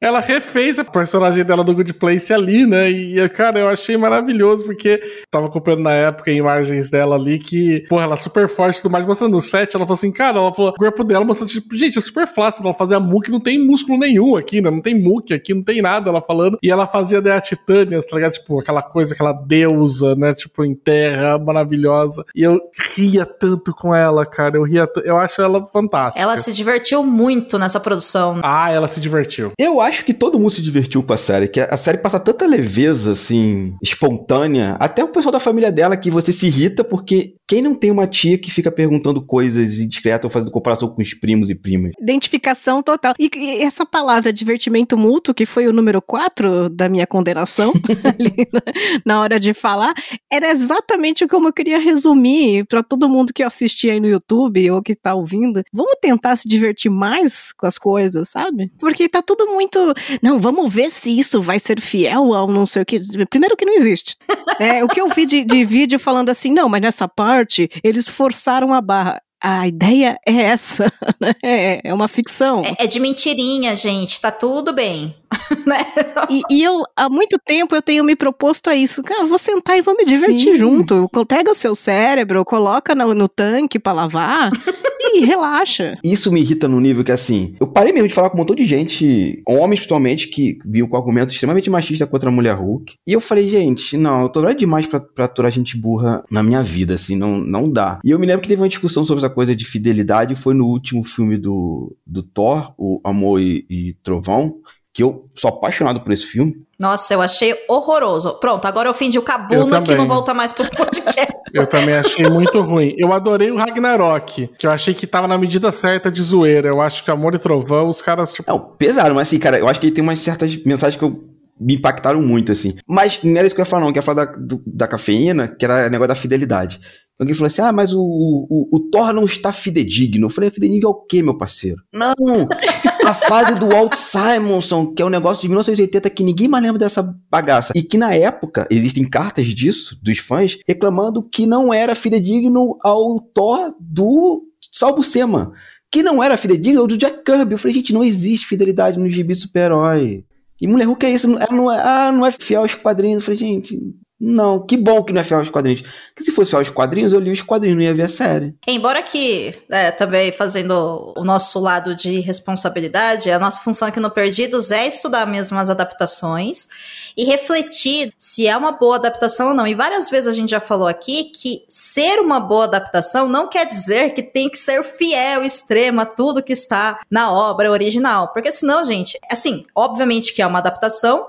ela refez a personagem dela do Good Place ali, né? E, cara, eu achei maravilhoso, porque tava acompanhando na época imagens dela ali que, porra, ela é super forte e tudo mais, mostrando no set, ela falou assim, cara, ela falou, o corpo dela mostrando, tipo, gente, é super fácil ela fazer a muque, não tem músculo nenhum aqui, né? Não tem muque aqui, não tem nada, ela falando. E ela fazia da Titânia, tá ligado? Tipo, aquela coisa, aquela deusa, né? Tipo, em terra, maravilhosa. E eu ria tanto com ela, cara. Eu ria, eu acho ela fantástica. Ela se divertiu muito nessa produção. Ah, ela se divertiu. Eu acho que todo mundo se divertiu com a série, que a série passa tanta leveza, assim, espontânea, até o pessoal da família dela que você se irrita porque quem não tem uma tia que fica perguntando coisas indiscretas ou fazendo comparação com os primos e primas? Identificação total. E, e essa palavra divertimento mútuo, que foi o número 4 da minha condenação, ali na, na, hora de falar, era exatamente como eu queria resumir para todo mundo que assistia aí no YouTube ou que tá ouvindo. Vamos tentar se divertir mais com as coisas, sabe? Porque tá tudo muito. Não, vamos ver se isso vai ser fiel ao não sei o que. Primeiro que não existe. É, o que eu vi de, de vídeo falando assim, não, mas nessa parte parte, eles forçaram a barra a ideia é essa, né? É uma ficção. É, é de mentirinha, gente. Tá tudo bem. né? e, e, eu, há muito tempo, eu tenho me proposto a isso. Cara, vou sentar e vou me divertir Sim. junto. Pega o seu cérebro, coloca no, no tanque para lavar e relaxa. Isso me irrita no nível que, assim, eu parei mesmo de falar com um montão de gente, homens principalmente, que viam com argumento extremamente machista contra a mulher Hulk. E eu falei, gente, não, eu tô velho demais pra, pra aturar gente burra na minha vida, assim, não, não dá. E eu me lembro que teve uma discussão sobre essa coisa de fidelidade, foi no último filme do, do Thor, o Amor e, e Trovão, que eu sou apaixonado por esse filme. Nossa, eu achei horroroso. Pronto, agora eu ofendi o Cabuna que não volta mais pro podcast. eu também achei muito ruim. Eu adorei o Ragnarok, que eu achei que tava na medida certa de zoeira. Eu acho que Amor e Trovão, os caras, tipo. Não, pesaram, mas assim, cara, eu acho que ele tem umas certas mensagens que eu me impactaram muito, assim. Mas não era isso que eu ia falar, não. Eu ia falar da, do, da cafeína, que era o negócio da fidelidade. Alguém falou assim: ah, mas o, o, o Thor não está fidedigno. Eu falei: fidedigno é o quê, meu parceiro? Não! A fase do Walt Simonson, que é um negócio de 1980 que ninguém mais lembra dessa bagaça. E que na época, existem cartas disso, dos fãs, reclamando que não era fidedigno ao Thor do Salvo Sema. Que não era fidedigno ao do Jack Kirby. Eu falei, gente, não existe fidelidade no gibi super-herói. E Mulher Hulk é isso, ela não é, ah, não é fiel aos quadrinhos. Eu falei, gente, não, que bom que não é fiel aos quadrinhos. Porque se fosse aos quadrinhos, eu li os quadrinhos, não ia ver a série. Embora que, é, também fazendo o nosso lado de responsabilidade, a nossa função aqui no Perdidos é estudar mesmo as adaptações e refletir se é uma boa adaptação ou não. E várias vezes a gente já falou aqui que ser uma boa adaptação não quer dizer que tem que ser fiel, extrema, tudo que está na obra original. Porque senão, gente, assim, obviamente que é uma adaptação,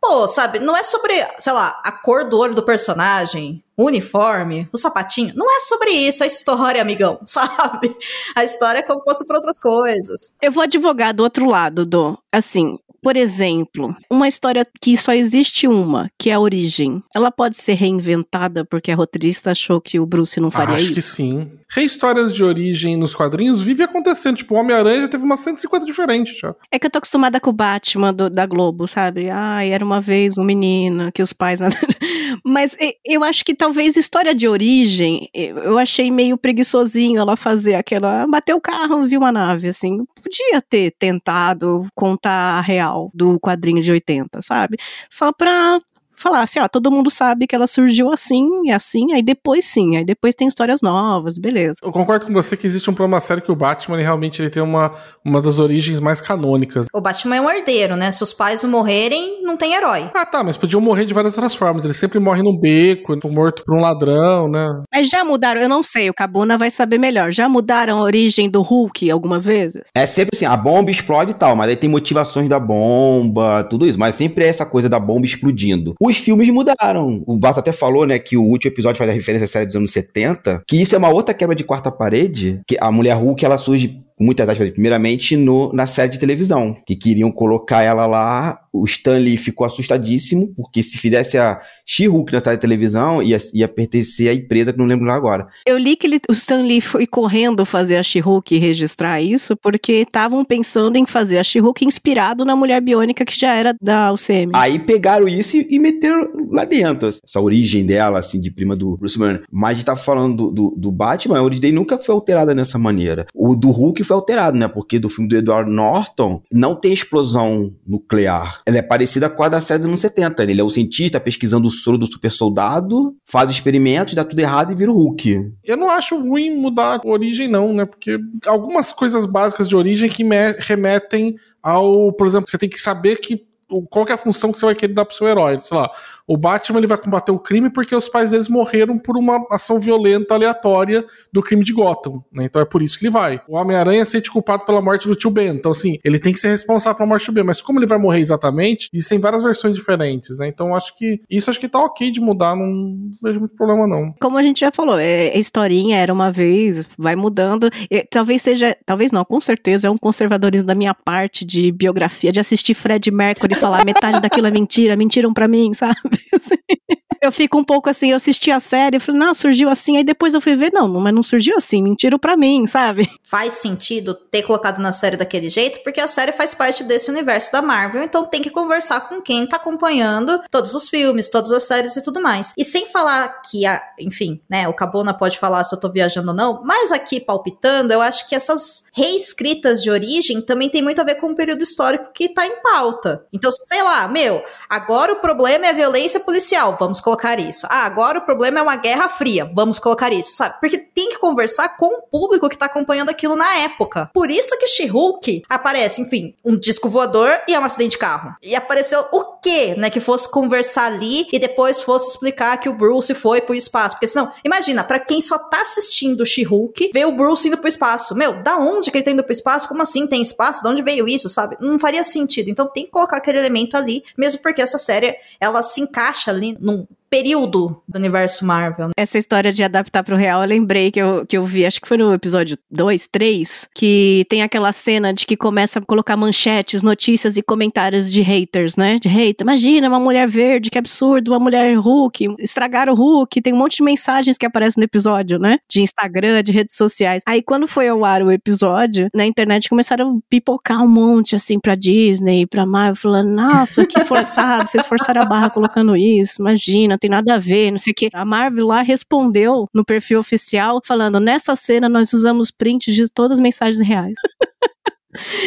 pô, sabe, não é sobre, sei lá, a cor do olho do personagem, o uniforme, o sapatinho. Não é sobre isso a história, amigão, sabe? A história é como fosse por outras coisas. Eu vou advogar do outro lado, do, assim, por exemplo, uma história que só existe uma, que é a origem, ela pode ser reinventada porque a roteirista achou que o Bruce não faria Acho isso? Acho que sim. Rehistórias de origem nos quadrinhos vive acontecendo. Tipo, o Homem-Aranha já teve umas 150 diferentes já. É que eu tô acostumada com o Batman do, da Globo, sabe? Ai, era uma vez um menino que os pais. Mas eu acho que talvez história de origem, eu achei meio preguiçosinho ela fazer aquela. Bateu o carro, viu uma nave, assim. Podia ter tentado contar a real do quadrinho de 80, sabe? Só pra falar assim, ó, todo mundo sabe que ela surgiu assim e assim, aí depois sim, aí depois tem histórias novas, beleza. Eu concordo com você que existe um problema sério que o Batman ele, realmente ele tem uma, uma das origens mais canônicas. O Batman é um herdeiro, né? Se os pais morrerem, não tem herói. Ah, tá, mas podiam morrer de várias outras formas. Ele sempre morre num beco, morto por um ladrão, né? Mas já mudaram, eu não sei, o Cabuna vai saber melhor. Já mudaram a origem do Hulk algumas vezes? É sempre assim, a bomba explode e tal, mas aí tem motivações da bomba, tudo isso, mas sempre é essa coisa da bomba explodindo. O os filmes mudaram. O Bato até falou, né, que o último episódio faz a referência à série dos anos 70, que isso é uma outra quebra de quarta parede, que a mulher Hulk, ela surge com muitas aspas, primeiramente no, na série de televisão, que queriam colocar ela lá o Stanley ficou assustadíssimo, porque se fizesse a She-Hulk na série de televisão, ia, ia pertencer à empresa que não lembro lá agora. Eu li que ele, o Stanley foi correndo fazer a She-Hulk e registrar isso, porque estavam pensando em fazer a She-Hulk inspirado na Mulher Biônica que já era da UCM. Aí pegaram isso e, e meteram lá dentro, essa origem dela, assim, de prima do Bruce Banner. Mas a gente tá falando do, do, do Batman, a origem dele nunca foi alterada dessa maneira. O do Hulk foi alterado, né? Porque do filme do Edward Norton não tem explosão nuclear. Ela é parecida com a da série dos anos 70. Ele é o cientista pesquisando o soro do super soldado, faz experimentos, dá tudo errado e vira o Hulk. Eu não acho ruim mudar a origem, não, né? Porque algumas coisas básicas de origem que remetem ao, por exemplo, você tem que saber que qual é a função que você vai querer dar pro seu herói. Sei lá, o Batman ele vai combater o crime porque os pais deles morreram por uma ação violenta aleatória do crime de Gotham, né? Então é por isso que ele vai. O Homem-Aranha sente culpado pela morte do tio Ben. Então, assim, ele tem que ser responsável pela morte do Ben. Mas como ele vai morrer exatamente, existem várias versões diferentes, né? Então acho que isso acho que tá ok de mudar, não vejo muito problema, não. Como a gente já falou, é, historinha era uma vez, vai mudando. E, talvez seja, talvez não, com certeza é um conservadorismo da minha parte de biografia, de assistir Fred Mercury falar metade daquilo é mentira, mentiram para mim, sabe? eu fico um pouco assim, eu assisti a série, eu falei, não, surgiu assim, aí depois eu fui ver, não, mas não surgiu assim, mentiram pra mim, sabe? Faz sentido ter colocado na série daquele jeito, porque a série faz parte desse universo da Marvel, então tem que conversar com quem tá acompanhando todos os filmes, todas as séries e tudo mais. E sem falar que, a, enfim, né, o Cabona pode falar se eu tô viajando ou não, mas aqui palpitando, eu acho que essas reescritas de origem também tem muito a ver com o período histórico que tá em pauta. Então, sei lá, meu, agora o problema é a violência policial, vamos colocar colocar isso. Ah, agora o problema é uma guerra fria, vamos colocar isso, sabe? Porque tem que conversar com o público que tá acompanhando aquilo na época. Por isso que She-Hulk aparece, enfim, um disco voador e é um acidente de carro. E apareceu o quê, né? Que fosse conversar ali e depois fosse explicar que o Bruce foi pro espaço. Porque senão, imagina, para quem só tá assistindo She-Hulk, vê o Bruce indo pro espaço. Meu, da onde que ele tá indo pro espaço? Como assim tem espaço? De onde veio isso, sabe? Não faria sentido. Então tem que colocar aquele elemento ali, mesmo porque essa série, ela se encaixa ali num período do universo Marvel. Essa história de adaptar pro real, eu lembrei que eu, que eu vi, acho que foi no episódio 2, 3, que tem aquela cena de que começa a colocar manchetes, notícias e comentários de haters, né? De hater. Imagina, uma mulher verde, que absurdo, uma mulher Hulk, estragaram o Hulk. Tem um monte de mensagens que aparecem no episódio, né? De Instagram, de redes sociais. Aí quando foi ao ar o episódio, na internet começaram a pipocar um monte, assim, pra Disney, pra Marvel, falando, nossa, que forçado, vocês forçaram a barra colocando isso, imagina, tem nada a ver, não sei o que. A Marvel lá respondeu no perfil oficial falando: nessa cena nós usamos prints de todas as mensagens reais.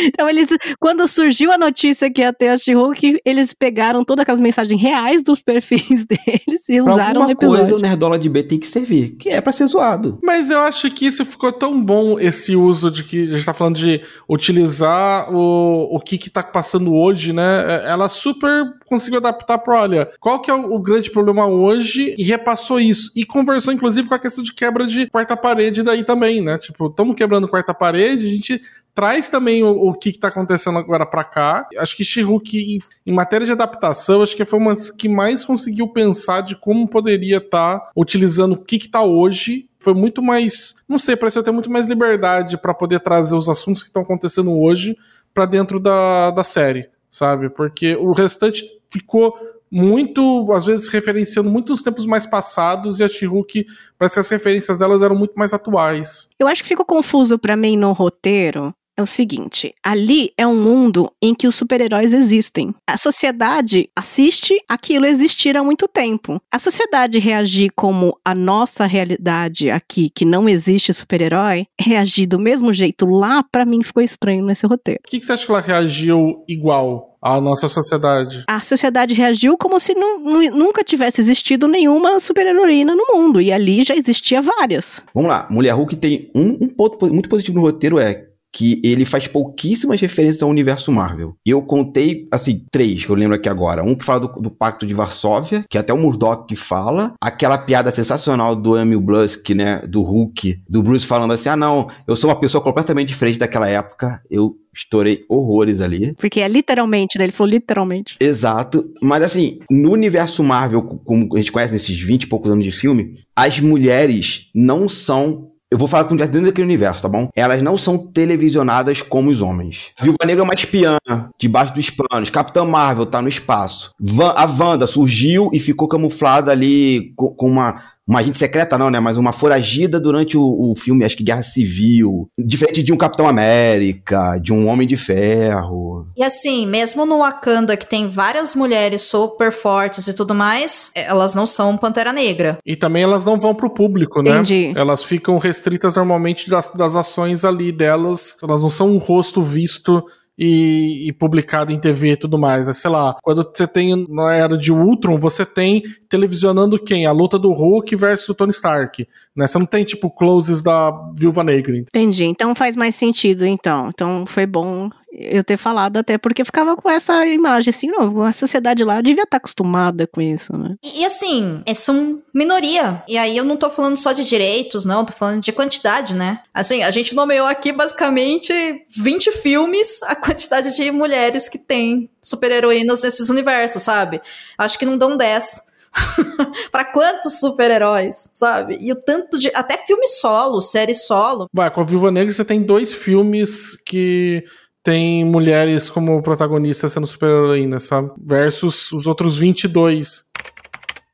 Então, eles, quando surgiu a notícia que ia ter a She-Hulk, eles pegaram todas aquelas mensagens reais dos perfis deles e pra usaram no episódio. coisa o Nerdola de B tem que servir, que é para ser zoado. Mas eu acho que isso ficou tão bom, esse uso de que a gente tá falando de utilizar o, o que que tá passando hoje, né? É, ela super conseguiu adaptar para, olha, qual que é o, o, grande problema hoje e repassou isso. E conversou, inclusive, com a questão de quebra de quarta parede daí também, né? Tipo, estamos quebrando quarta parede, a gente traz também o, o que, está acontecendo agora para cá. Acho que She-Hulk, em, em, matéria de adaptação, acho que foi uma que mais conseguiu pensar de como poderia estar tá utilizando o que está hoje foi muito mais, não sei, pareceu ter muito mais liberdade para poder trazer os assuntos que estão acontecendo hoje para dentro da, da série, sabe? Porque o restante ficou muito, às vezes, referenciando muitos tempos mais passados e a She-Hulk, parece que as referências delas eram muito mais atuais. Eu acho que ficou confuso para mim no roteiro, é o seguinte: ali é um mundo em que os super-heróis existem. A sociedade assiste aquilo existir há muito tempo. A sociedade reagir como a nossa realidade aqui, que não existe super-herói, reagir do mesmo jeito lá, para mim ficou estranho nesse roteiro. Por que, que você acha que ela reagiu igual? a nossa sociedade. A sociedade reagiu como se nu, nu, nunca tivesse existido nenhuma super-heroína no mundo. E ali já existia várias. Vamos lá, Mulher Hulk tem um, um ponto muito positivo no roteiro é que ele faz pouquíssimas referências ao universo Marvel. E eu contei, assim, três que eu lembro aqui agora. Um que fala do, do Pacto de Varsóvia, que até o Murdoch que fala. Aquela piada sensacional do Emil Blusk, né, do Hulk, do Bruce falando assim, ah não, eu sou uma pessoa completamente diferente daquela época. Eu estourei horrores ali. Porque é literalmente, né? Ele falou literalmente. Exato. Mas assim, no universo Marvel, como a gente conhece nesses 20 e poucos anos de filme, as mulheres não são Eu vou falar com dentro daquele universo, tá bom? Elas não são televisionadas como os homens. Viúva Negra é uma espiã, debaixo dos panos. Capitã Marvel tá no espaço. Van, a Wanda surgiu e ficou camuflada ali com, com uma uma agente secreta não, né? Mas uma foragida durante o, o, filme, acho que Guerra Civil. Diferente de um Capitão América, de um Homem de Ferro. E assim, mesmo no Wakanda, que tem várias mulheres super fortes e tudo mais, elas não são Pantera Negra. E também elas não vão pro público, né? Entendi. Elas ficam restritas normalmente das, das ações ali delas. Elas não são um rosto visto e, e, publicado em TV e tudo mais. É, sei lá, quando você tem na era de Ultron, você tem televisionando quem? A luta do Hulk versus o Tony Stark. Né? Você não tem, tipo, closes da Viúva Negra. Entendi. Então faz mais sentido, então. Então foi bom eu ter falado, até porque eu ficava com essa imagem assim, não, a sociedade lá devia estar acostumada com isso, né? E, e assim, é, são minoria. E aí eu não tô falando só de direitos, não, tô falando de quantidade, né? Assim, a gente nomeou aqui basicamente 20 filmes a quantidade de mulheres que tem super-heroínas nesses universos, sabe? Acho que não dão 10. para quantos super-heróis, sabe? E o tanto de. Até filme solo, série solo. Vai, com a Viúva Negra você tem dois filmes que tem mulheres como protagonistas sendo super-heroínas, sabe? Versus os outros 22.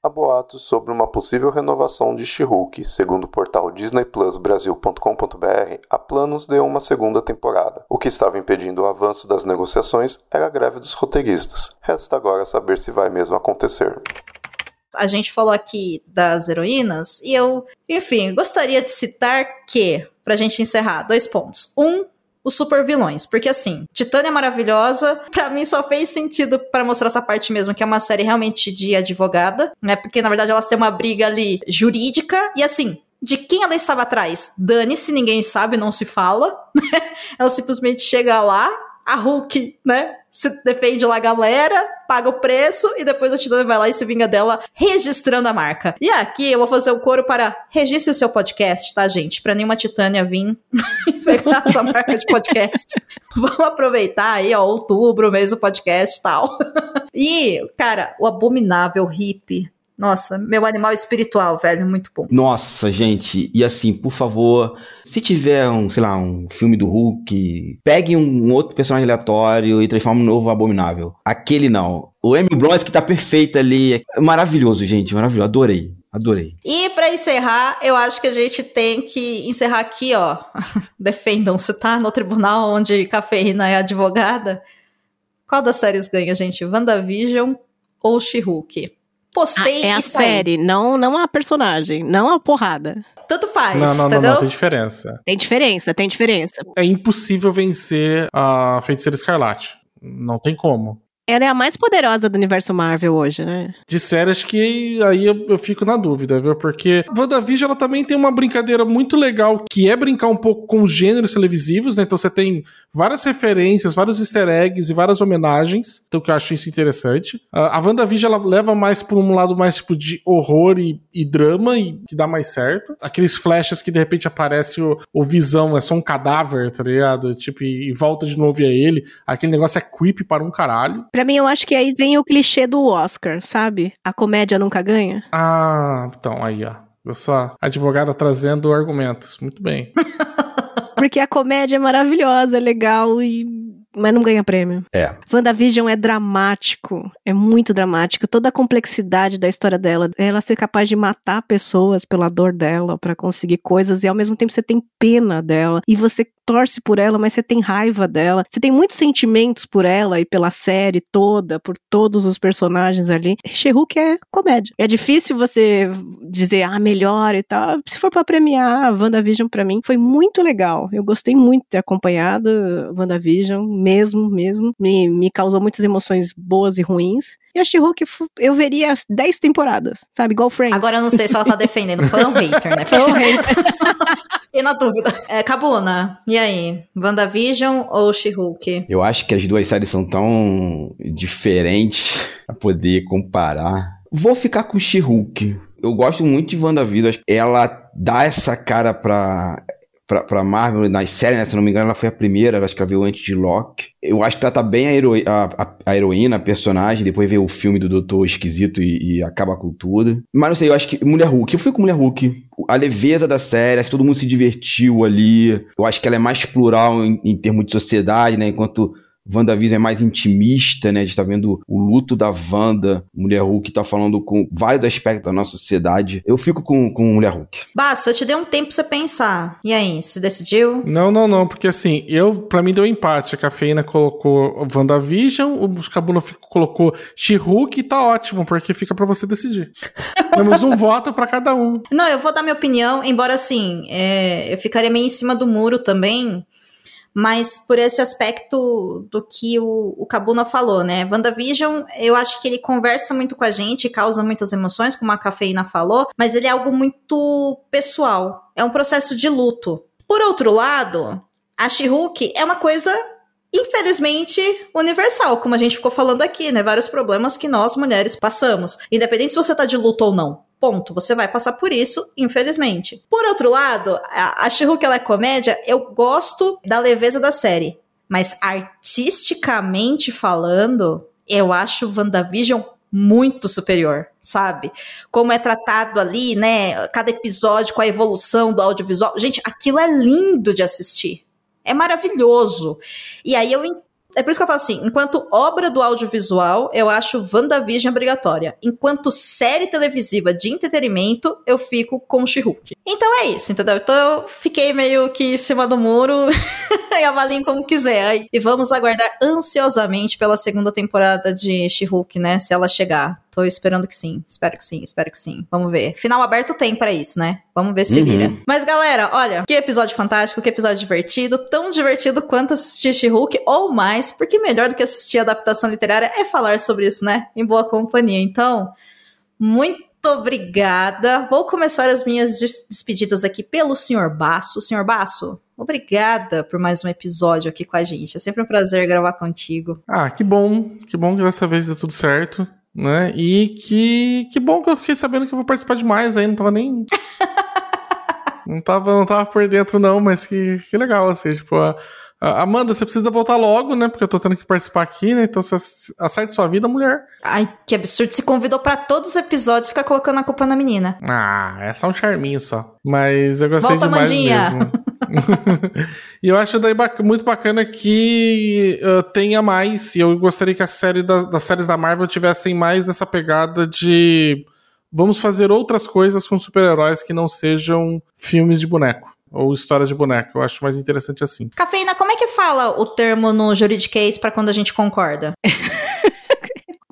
Há boatos sobre uma possível renovação de She-Hulk. Segundo o portal disneyplusbrasil.com.br, a planos de uma segunda temporada. O que estava impedindo o avanço das negociações era a greve dos roteiristas. Resta agora saber se vai mesmo acontecer. A gente falou aqui das heroínas e eu, enfim, gostaria de citar que, pra gente encerrar, dois pontos. Um, os super vilões. Porque assim, Titânia é maravilhosa, para mim só fez sentido para mostrar essa parte mesmo, que é uma série realmente de advogada, né? Porque na verdade elas têm uma briga ali jurídica e assim, de quem ela estava atrás? Dane-se, ninguém sabe, não se fala. ela simplesmente chega lá, a Hulk, né? Se defende lá a galera, paga o preço e depois a Titânia vai lá e se vinga dela registrando a marca. E aqui eu vou fazer o coro para registre o seu podcast, tá, gente? Pra nenhuma Titânia vir e pegar a sua marca de podcast. Vamos aproveitar aí, ó, outubro, mês do podcast e tal. e, cara, o abominável hippie nossa, meu animal espiritual, velho, muito bom. Nossa, gente, e assim, por favor, se tiver um, sei lá, um filme do Hulk, pegue um outro personagem aleatório e transforme um novo abominável. Aquele não. O Emmy Bronze que tá perfeito ali. É maravilhoso, gente, maravilhoso. Adorei. Adorei. E para encerrar, eu acho que a gente tem que encerrar aqui, ó. Defendam-se, tá? No tribunal onde Cafeína é advogada. Qual das séries ganha, gente? WandaVision ou She-Hulk? Postei ah, é a série, não, não a personagem, não a porrada. Tanto faz, não, não, entendeu? Não, não, tem diferença. Tem diferença, tem diferença. É impossível vencer a Feiticeira Escarlate. Não tem como. Ela é a mais poderosa do universo Marvel hoje, né? De série, acho que aí eu, eu, fico na dúvida, viu? Porque WandaVision, ela também tem uma brincadeira muito legal, que é brincar um pouco com os gêneros televisivos, né? Então você tem várias referências, vários easter eggs e várias homenagens, então que eu acho isso interessante. A WandaVision, ela leva mais por um lado mais tipo de horror e, e drama, e que dá mais certo. Aqueles flashes que de repente aparece o, o Visão, é só um cadáver, tá ligado? Tipo, e, e volta de novo a ele. Aquele negócio é creepy para um caralho. Pra mim, eu acho que aí vem o clichê do Oscar, sabe? A comédia nunca ganha. Ah, então, aí, ó. Eu sou advogada trazendo argumentos. Muito bem. Porque a comédia é maravilhosa, é legal e mas não ganha prêmio. É. WandaVision é dramático, é muito dramático. Toda a complexidade da história dela, ela ser capaz de matar pessoas pela dor dela, para conseguir coisas, e ao mesmo tempo você tem pena dela, e você torce por ela, mas você tem raiva dela. Você tem muitos sentimentos por ela e pela série toda, por todos os personagens ali. she é comédia. É difícil você dizer, ah, melhor e tal. Se for para premiar, a WandaVision para mim foi muito legal. Eu gostei muito de ter acompanhado WandaVision, mesmo, mesmo. Me, me causou muitas emoções boas e ruins. E a she eu veria 10 temporadas, sabe? Igual Friends. Agora eu não sei se ela tá defendendo fã ou hater, né? Fã ou hater. e na dúvida. É, Cabuna, e aí? WandaVision ou She-Hulk? Eu acho que as duas séries são tão diferentes pra poder comparar. Vou ficar com She-Hulk. Eu gosto muito de WandaVision. Ela dá essa cara pra pra, pra Marvel, nas séries, né? Se não me engano, ela foi a primeira, ela escreveu antes de Loki. Eu acho que trata bem a, hero, a, a, a heroína, a personagem, depois veio o filme do Doutor Esquisito e, e acaba com tudo. Mas não sei, eu acho que Mulher Hulk, eu fui com Mulher Hulk. A leveza da série, acho que todo mundo se divertiu ali. Eu acho que ela é mais plural em, em termos de sociedade, né? Enquanto WandaVision é mais intimista, né? A gente tá vendo o luto da Wanda, Mulher Hulk tá falando com vários aspectos da nossa sociedade. Eu fico com, com Mulher Hulk. Basso, eu te dei um tempo pra você pensar. E aí, se decidiu? Não, não, não, porque assim, eu, pra mim deu empate. A cafeína colocou WandaVision, o Buscabuno colocou She-Hulk e tá ótimo, porque fica pra você decidir. Temos um voto pra cada um. Não, eu vou dar minha opinião, embora assim, é, eu ficaria meio em cima do muro também, mas por esse aspecto do que o, o Kabuna falou, né? WandaVision, eu acho que ele conversa muito com a gente, causa muitas emoções, como a Cafeína falou, mas ele é algo muito pessoal. É um processo de luto. Por outro lado, a She-Hulk é uma coisa infelizmente universal, como a gente ficou falando aqui, né? Vários problemas que nós mulheres passamos, independente se você tá de luto ou não. Ponto. Você vai passar por isso, infelizmente. Por outro lado, a, a ela é comédia, eu gosto da leveza da série. Mas artisticamente falando, eu acho WandaVision muito superior, sabe? Como é tratado ali, né? Cada episódio com a evolução do audiovisual. Gente, aquilo é lindo de assistir. É maravilhoso. E aí eu é por isso que eu falo assim: enquanto obra do audiovisual, eu acho WandaVision obrigatória. Enquanto série televisiva de entretenimento, eu fico com She-Hulk. Então é isso, entendeu? Então eu fiquei meio que em cima do muro e avaliem como quiser. E vamos aguardar ansiosamente pela segunda temporada de She-Hulk, né? Se ela chegar. Tô esperando que sim. Espero que sim, espero que sim. Vamos ver. Final aberto tem para isso, né? Vamos ver se uhum. vira. Mas galera, olha, que episódio fantástico, que episódio divertido. Tão divertido quanto assistir She-Hulk ou mais, porque melhor do que assistir adaptação literária é falar sobre isso, né? Em boa companhia. Então, muito obrigada. Vou começar as minhas despedidas aqui pelo Sr. Basso. Sr. Basso, obrigada por mais um episódio aqui com a gente. É sempre um prazer gravar contigo. Ah, que bom. Que bom que dessa vez deu tudo certo né? E que, que bom que eu fiquei sabendo que eu vou participar de mais aí, não tava nem. não, tava, não tava por dentro, não, mas que, que legal, assim, tipo. A, a Amanda, você precisa voltar logo, né? Porque eu tô tendo que participar aqui, né? Então você acerte sua vida, mulher. Ai, que absurdo. Se convidou para todos os episódios, fica colocando a culpa na menina. Ah, é só um charminho só. Mas eu gostei Volta, demais Mandinha. mesmo. e eu acho daí muito bacana que uh, tenha mais. E eu gostaria que a série das, das séries da Marvel tivessem mais dessa pegada de vamos fazer outras coisas com super-heróis que não sejam filmes de boneco ou histórias de boneco. Eu acho mais interessante assim. Cafeína, como é que fala o termo no juridiquês para quando a gente concorda?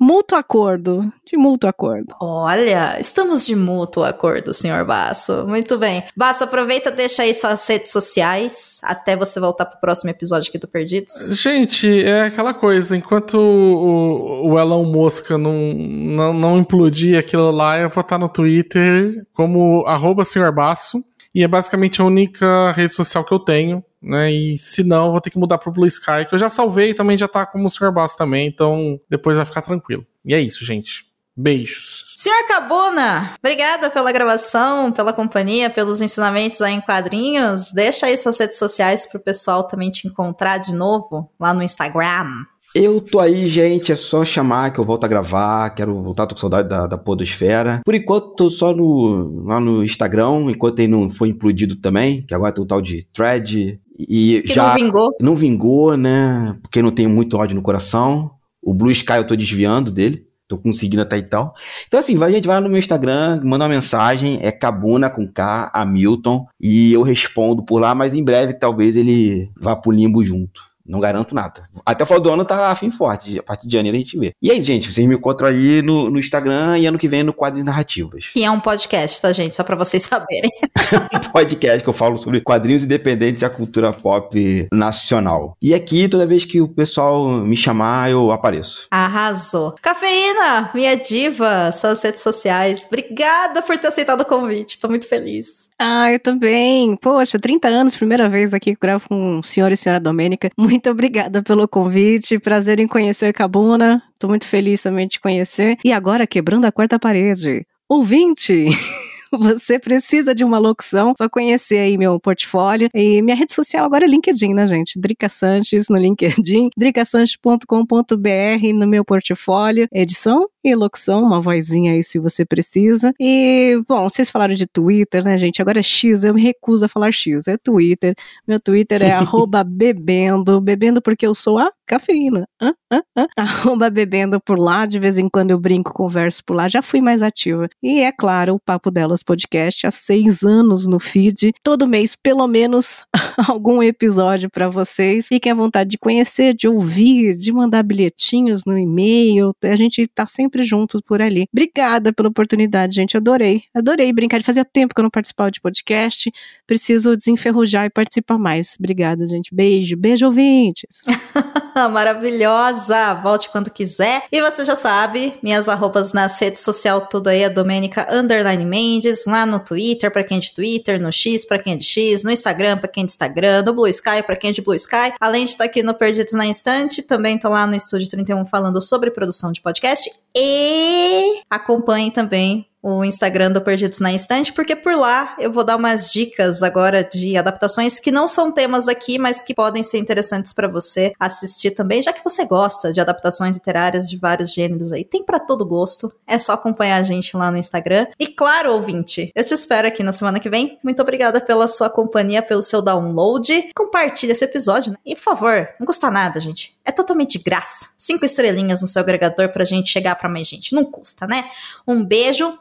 mútuo acordo. De mútuo acordo. Olha, estamos de mútuo acordo, senhor Basso. Muito bem. Basso, aproveita, deixa aí suas redes sociais até você voltar pro próximo episódio aqui do Perdidos. Gente, é aquela coisa, enquanto o, o Elon Mosca não, não, não implodir aquilo lá, eu vou estar no Twitter como arroba senhor Basso. E é basicamente a única rede social que eu tenho né? E se não, vou ter que mudar pro Blue Sky, que eu já salvei e também já tá como o Sr. Bass também, então depois vai ficar tranquilo. E é isso, gente. Beijos. Senhor Cabuna, obrigada pela gravação, pela companhia, pelos ensinamentos aí em quadrinhos. Deixa aí suas redes sociais pro pessoal também te encontrar de novo lá no Instagram. Eu tô aí, gente, é só chamar que eu volto a gravar, quero voltar, tô com saudade da, da podosfera. Por enquanto, tô só no, lá no Instagram, enquanto ele não foi implodido também, que agora tem o tal de thread, e que já não vingou. Não vingou, né? Porque não tenho muito ódio no coração. O Blue Sky eu tô desviando dele. Tô conseguindo até e tal. Então, assim, vai, gente, vai lá no meu Instagram, manda uma mensagem, é Cabuna com K, Hamilton, e eu respondo por lá, mas em breve talvez ele vá pro limbo junto. Não garanto nada. Até o final do ano tá lá fim forte. A partir de janeiro a gente vê. E aí, gente, vocês me encontram aí no, no Instagram e ano que vem no Quadrinhos Narrativas. Que é um podcast, tá, gente? Só pra vocês saberem. podcast que eu falo sobre quadrinhos independentes e a cultura pop nacional. E aqui, toda vez que o pessoal me chamar, eu apareço. Arrasou. Cafeína, minha diva, suas redes sociais. Obrigada por ter aceitado o convite. Tô muito feliz. Ah, eu também. Poxa, 30 anos, primeira vez aqui que gravo com o senhor e senhora Domênica. Muito obrigada pelo convite. Prazer em conhecer Cabuna. Tô muito feliz também de conhecer. E agora, quebrando a quarta parede. Ouvinte! você precisa de uma locução, só conhecer aí meu portfólio. E minha rede social agora é LinkedIn, né, gente? Drica Sanches no LinkedIn, dricasanches.com.br no meu portfólio, edição e locução, uma vozinha aí se você precisa. E, bom, vocês falaram de Twitter, né, gente? Agora é X, eu me recuso a falar X, é Twitter. Meu Twitter é arroba bebendo, bebendo porque eu sou a cafeína. Arroba bebendo por lá, de vez em quando eu brinco, converso por lá, já fui mais ativa. E é claro, o Papo Delas Podcast, há seis anos no feed, todo mês pelo menos algum episódio para vocês. Fiquem à vontade de conhecer, de ouvir, de mandar bilhetinhos no e-mail, a gente tá sempre juntos por ali. Obrigada pela oportunidade, gente, adorei. Adorei brincar, fazia tempo que eu não participava de podcast, preciso desenferrujar e participar mais. Obrigada, gente. Beijo, beijo, ouvintes. Maravilhosa! Volte quando quiser. E você já sabe, minhas arrobas nas redes sociais, tudo aí é Domênica Underline Mendes, lá no Twitter, pra quem é de Twitter, no X, pra quem é de X, no Instagram, pra quem é de Instagram, no Blue Sky, pra quem é de Blue Sky. Além de estar aqui no Perdidos na Instante, também tô lá no Estúdio 31 falando sobre produção de podcast. E acompanhe também o Instagram do Perdidos na Instante, porque por lá eu vou dar umas dicas agora de adaptações que não são temas aqui, mas que podem ser interessantes para você assistir também, já que você gosta de adaptações literárias de vários gêneros aí. Tem para todo gosto. É só acompanhar a gente lá no Instagram. E claro, ouvinte, eu te espero aqui na semana que vem. Muito obrigada pela sua companhia, pelo seu download. Compartilhe esse episódio, né? E por favor, não custa nada, gente. É totalmente de graça. Cinco estrelinhas no seu agregador pra gente chegar para mais gente. Não custa, né? Um beijo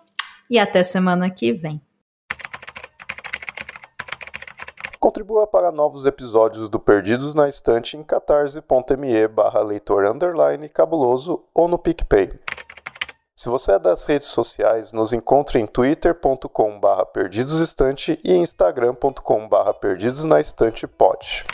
e até semana que vem. Contribua para novos episódios do Perdidos na Estante em catarse.me barra leitor underline cabuloso ou no PicPay. Se você é das redes sociais, nos encontre em twitter.com barra perdidosestante e instagram.com barra perdidosnaestantepod.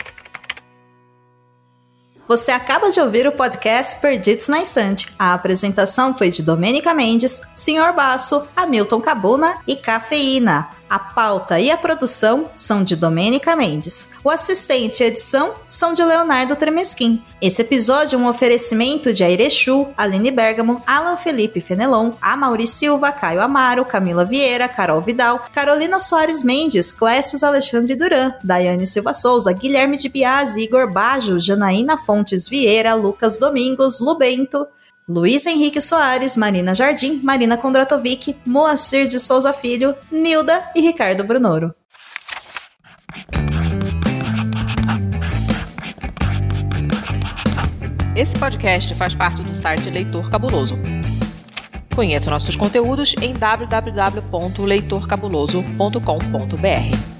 Você acaba de ouvir o podcast Perdidos na Estante. A apresentação foi de Domênica Mendes, Sr. Basso, Hamilton Cabuna e Cafeína. A pauta e a produção são de Domênica Mendes. O assistente e edição são de Leonardo Tremesquim. Esse episódio é um oferecimento de Airechu, Aline Bergamo, Alan Felipe Fenelon, Amaury Silva, Caio Amaro, Camila Vieira, Carol Vidal, Carolina Soares Mendes, Clécius Alexandre Duran, Daiane Silva Souza, Guilherme de Biasi, Igor Bajo, Janaína Fontes Vieira, Lucas Domingos, Lubento, Luiz Henrique Soares, Marina Jardim, Marina Kondratovic, Moacir de Souza Filho, Nilda e Ricardo Brunoro. Esse podcast faz parte do site Leitor Cabuloso. Conheça nossos conteúdos em www.leitorcabuloso.com.br.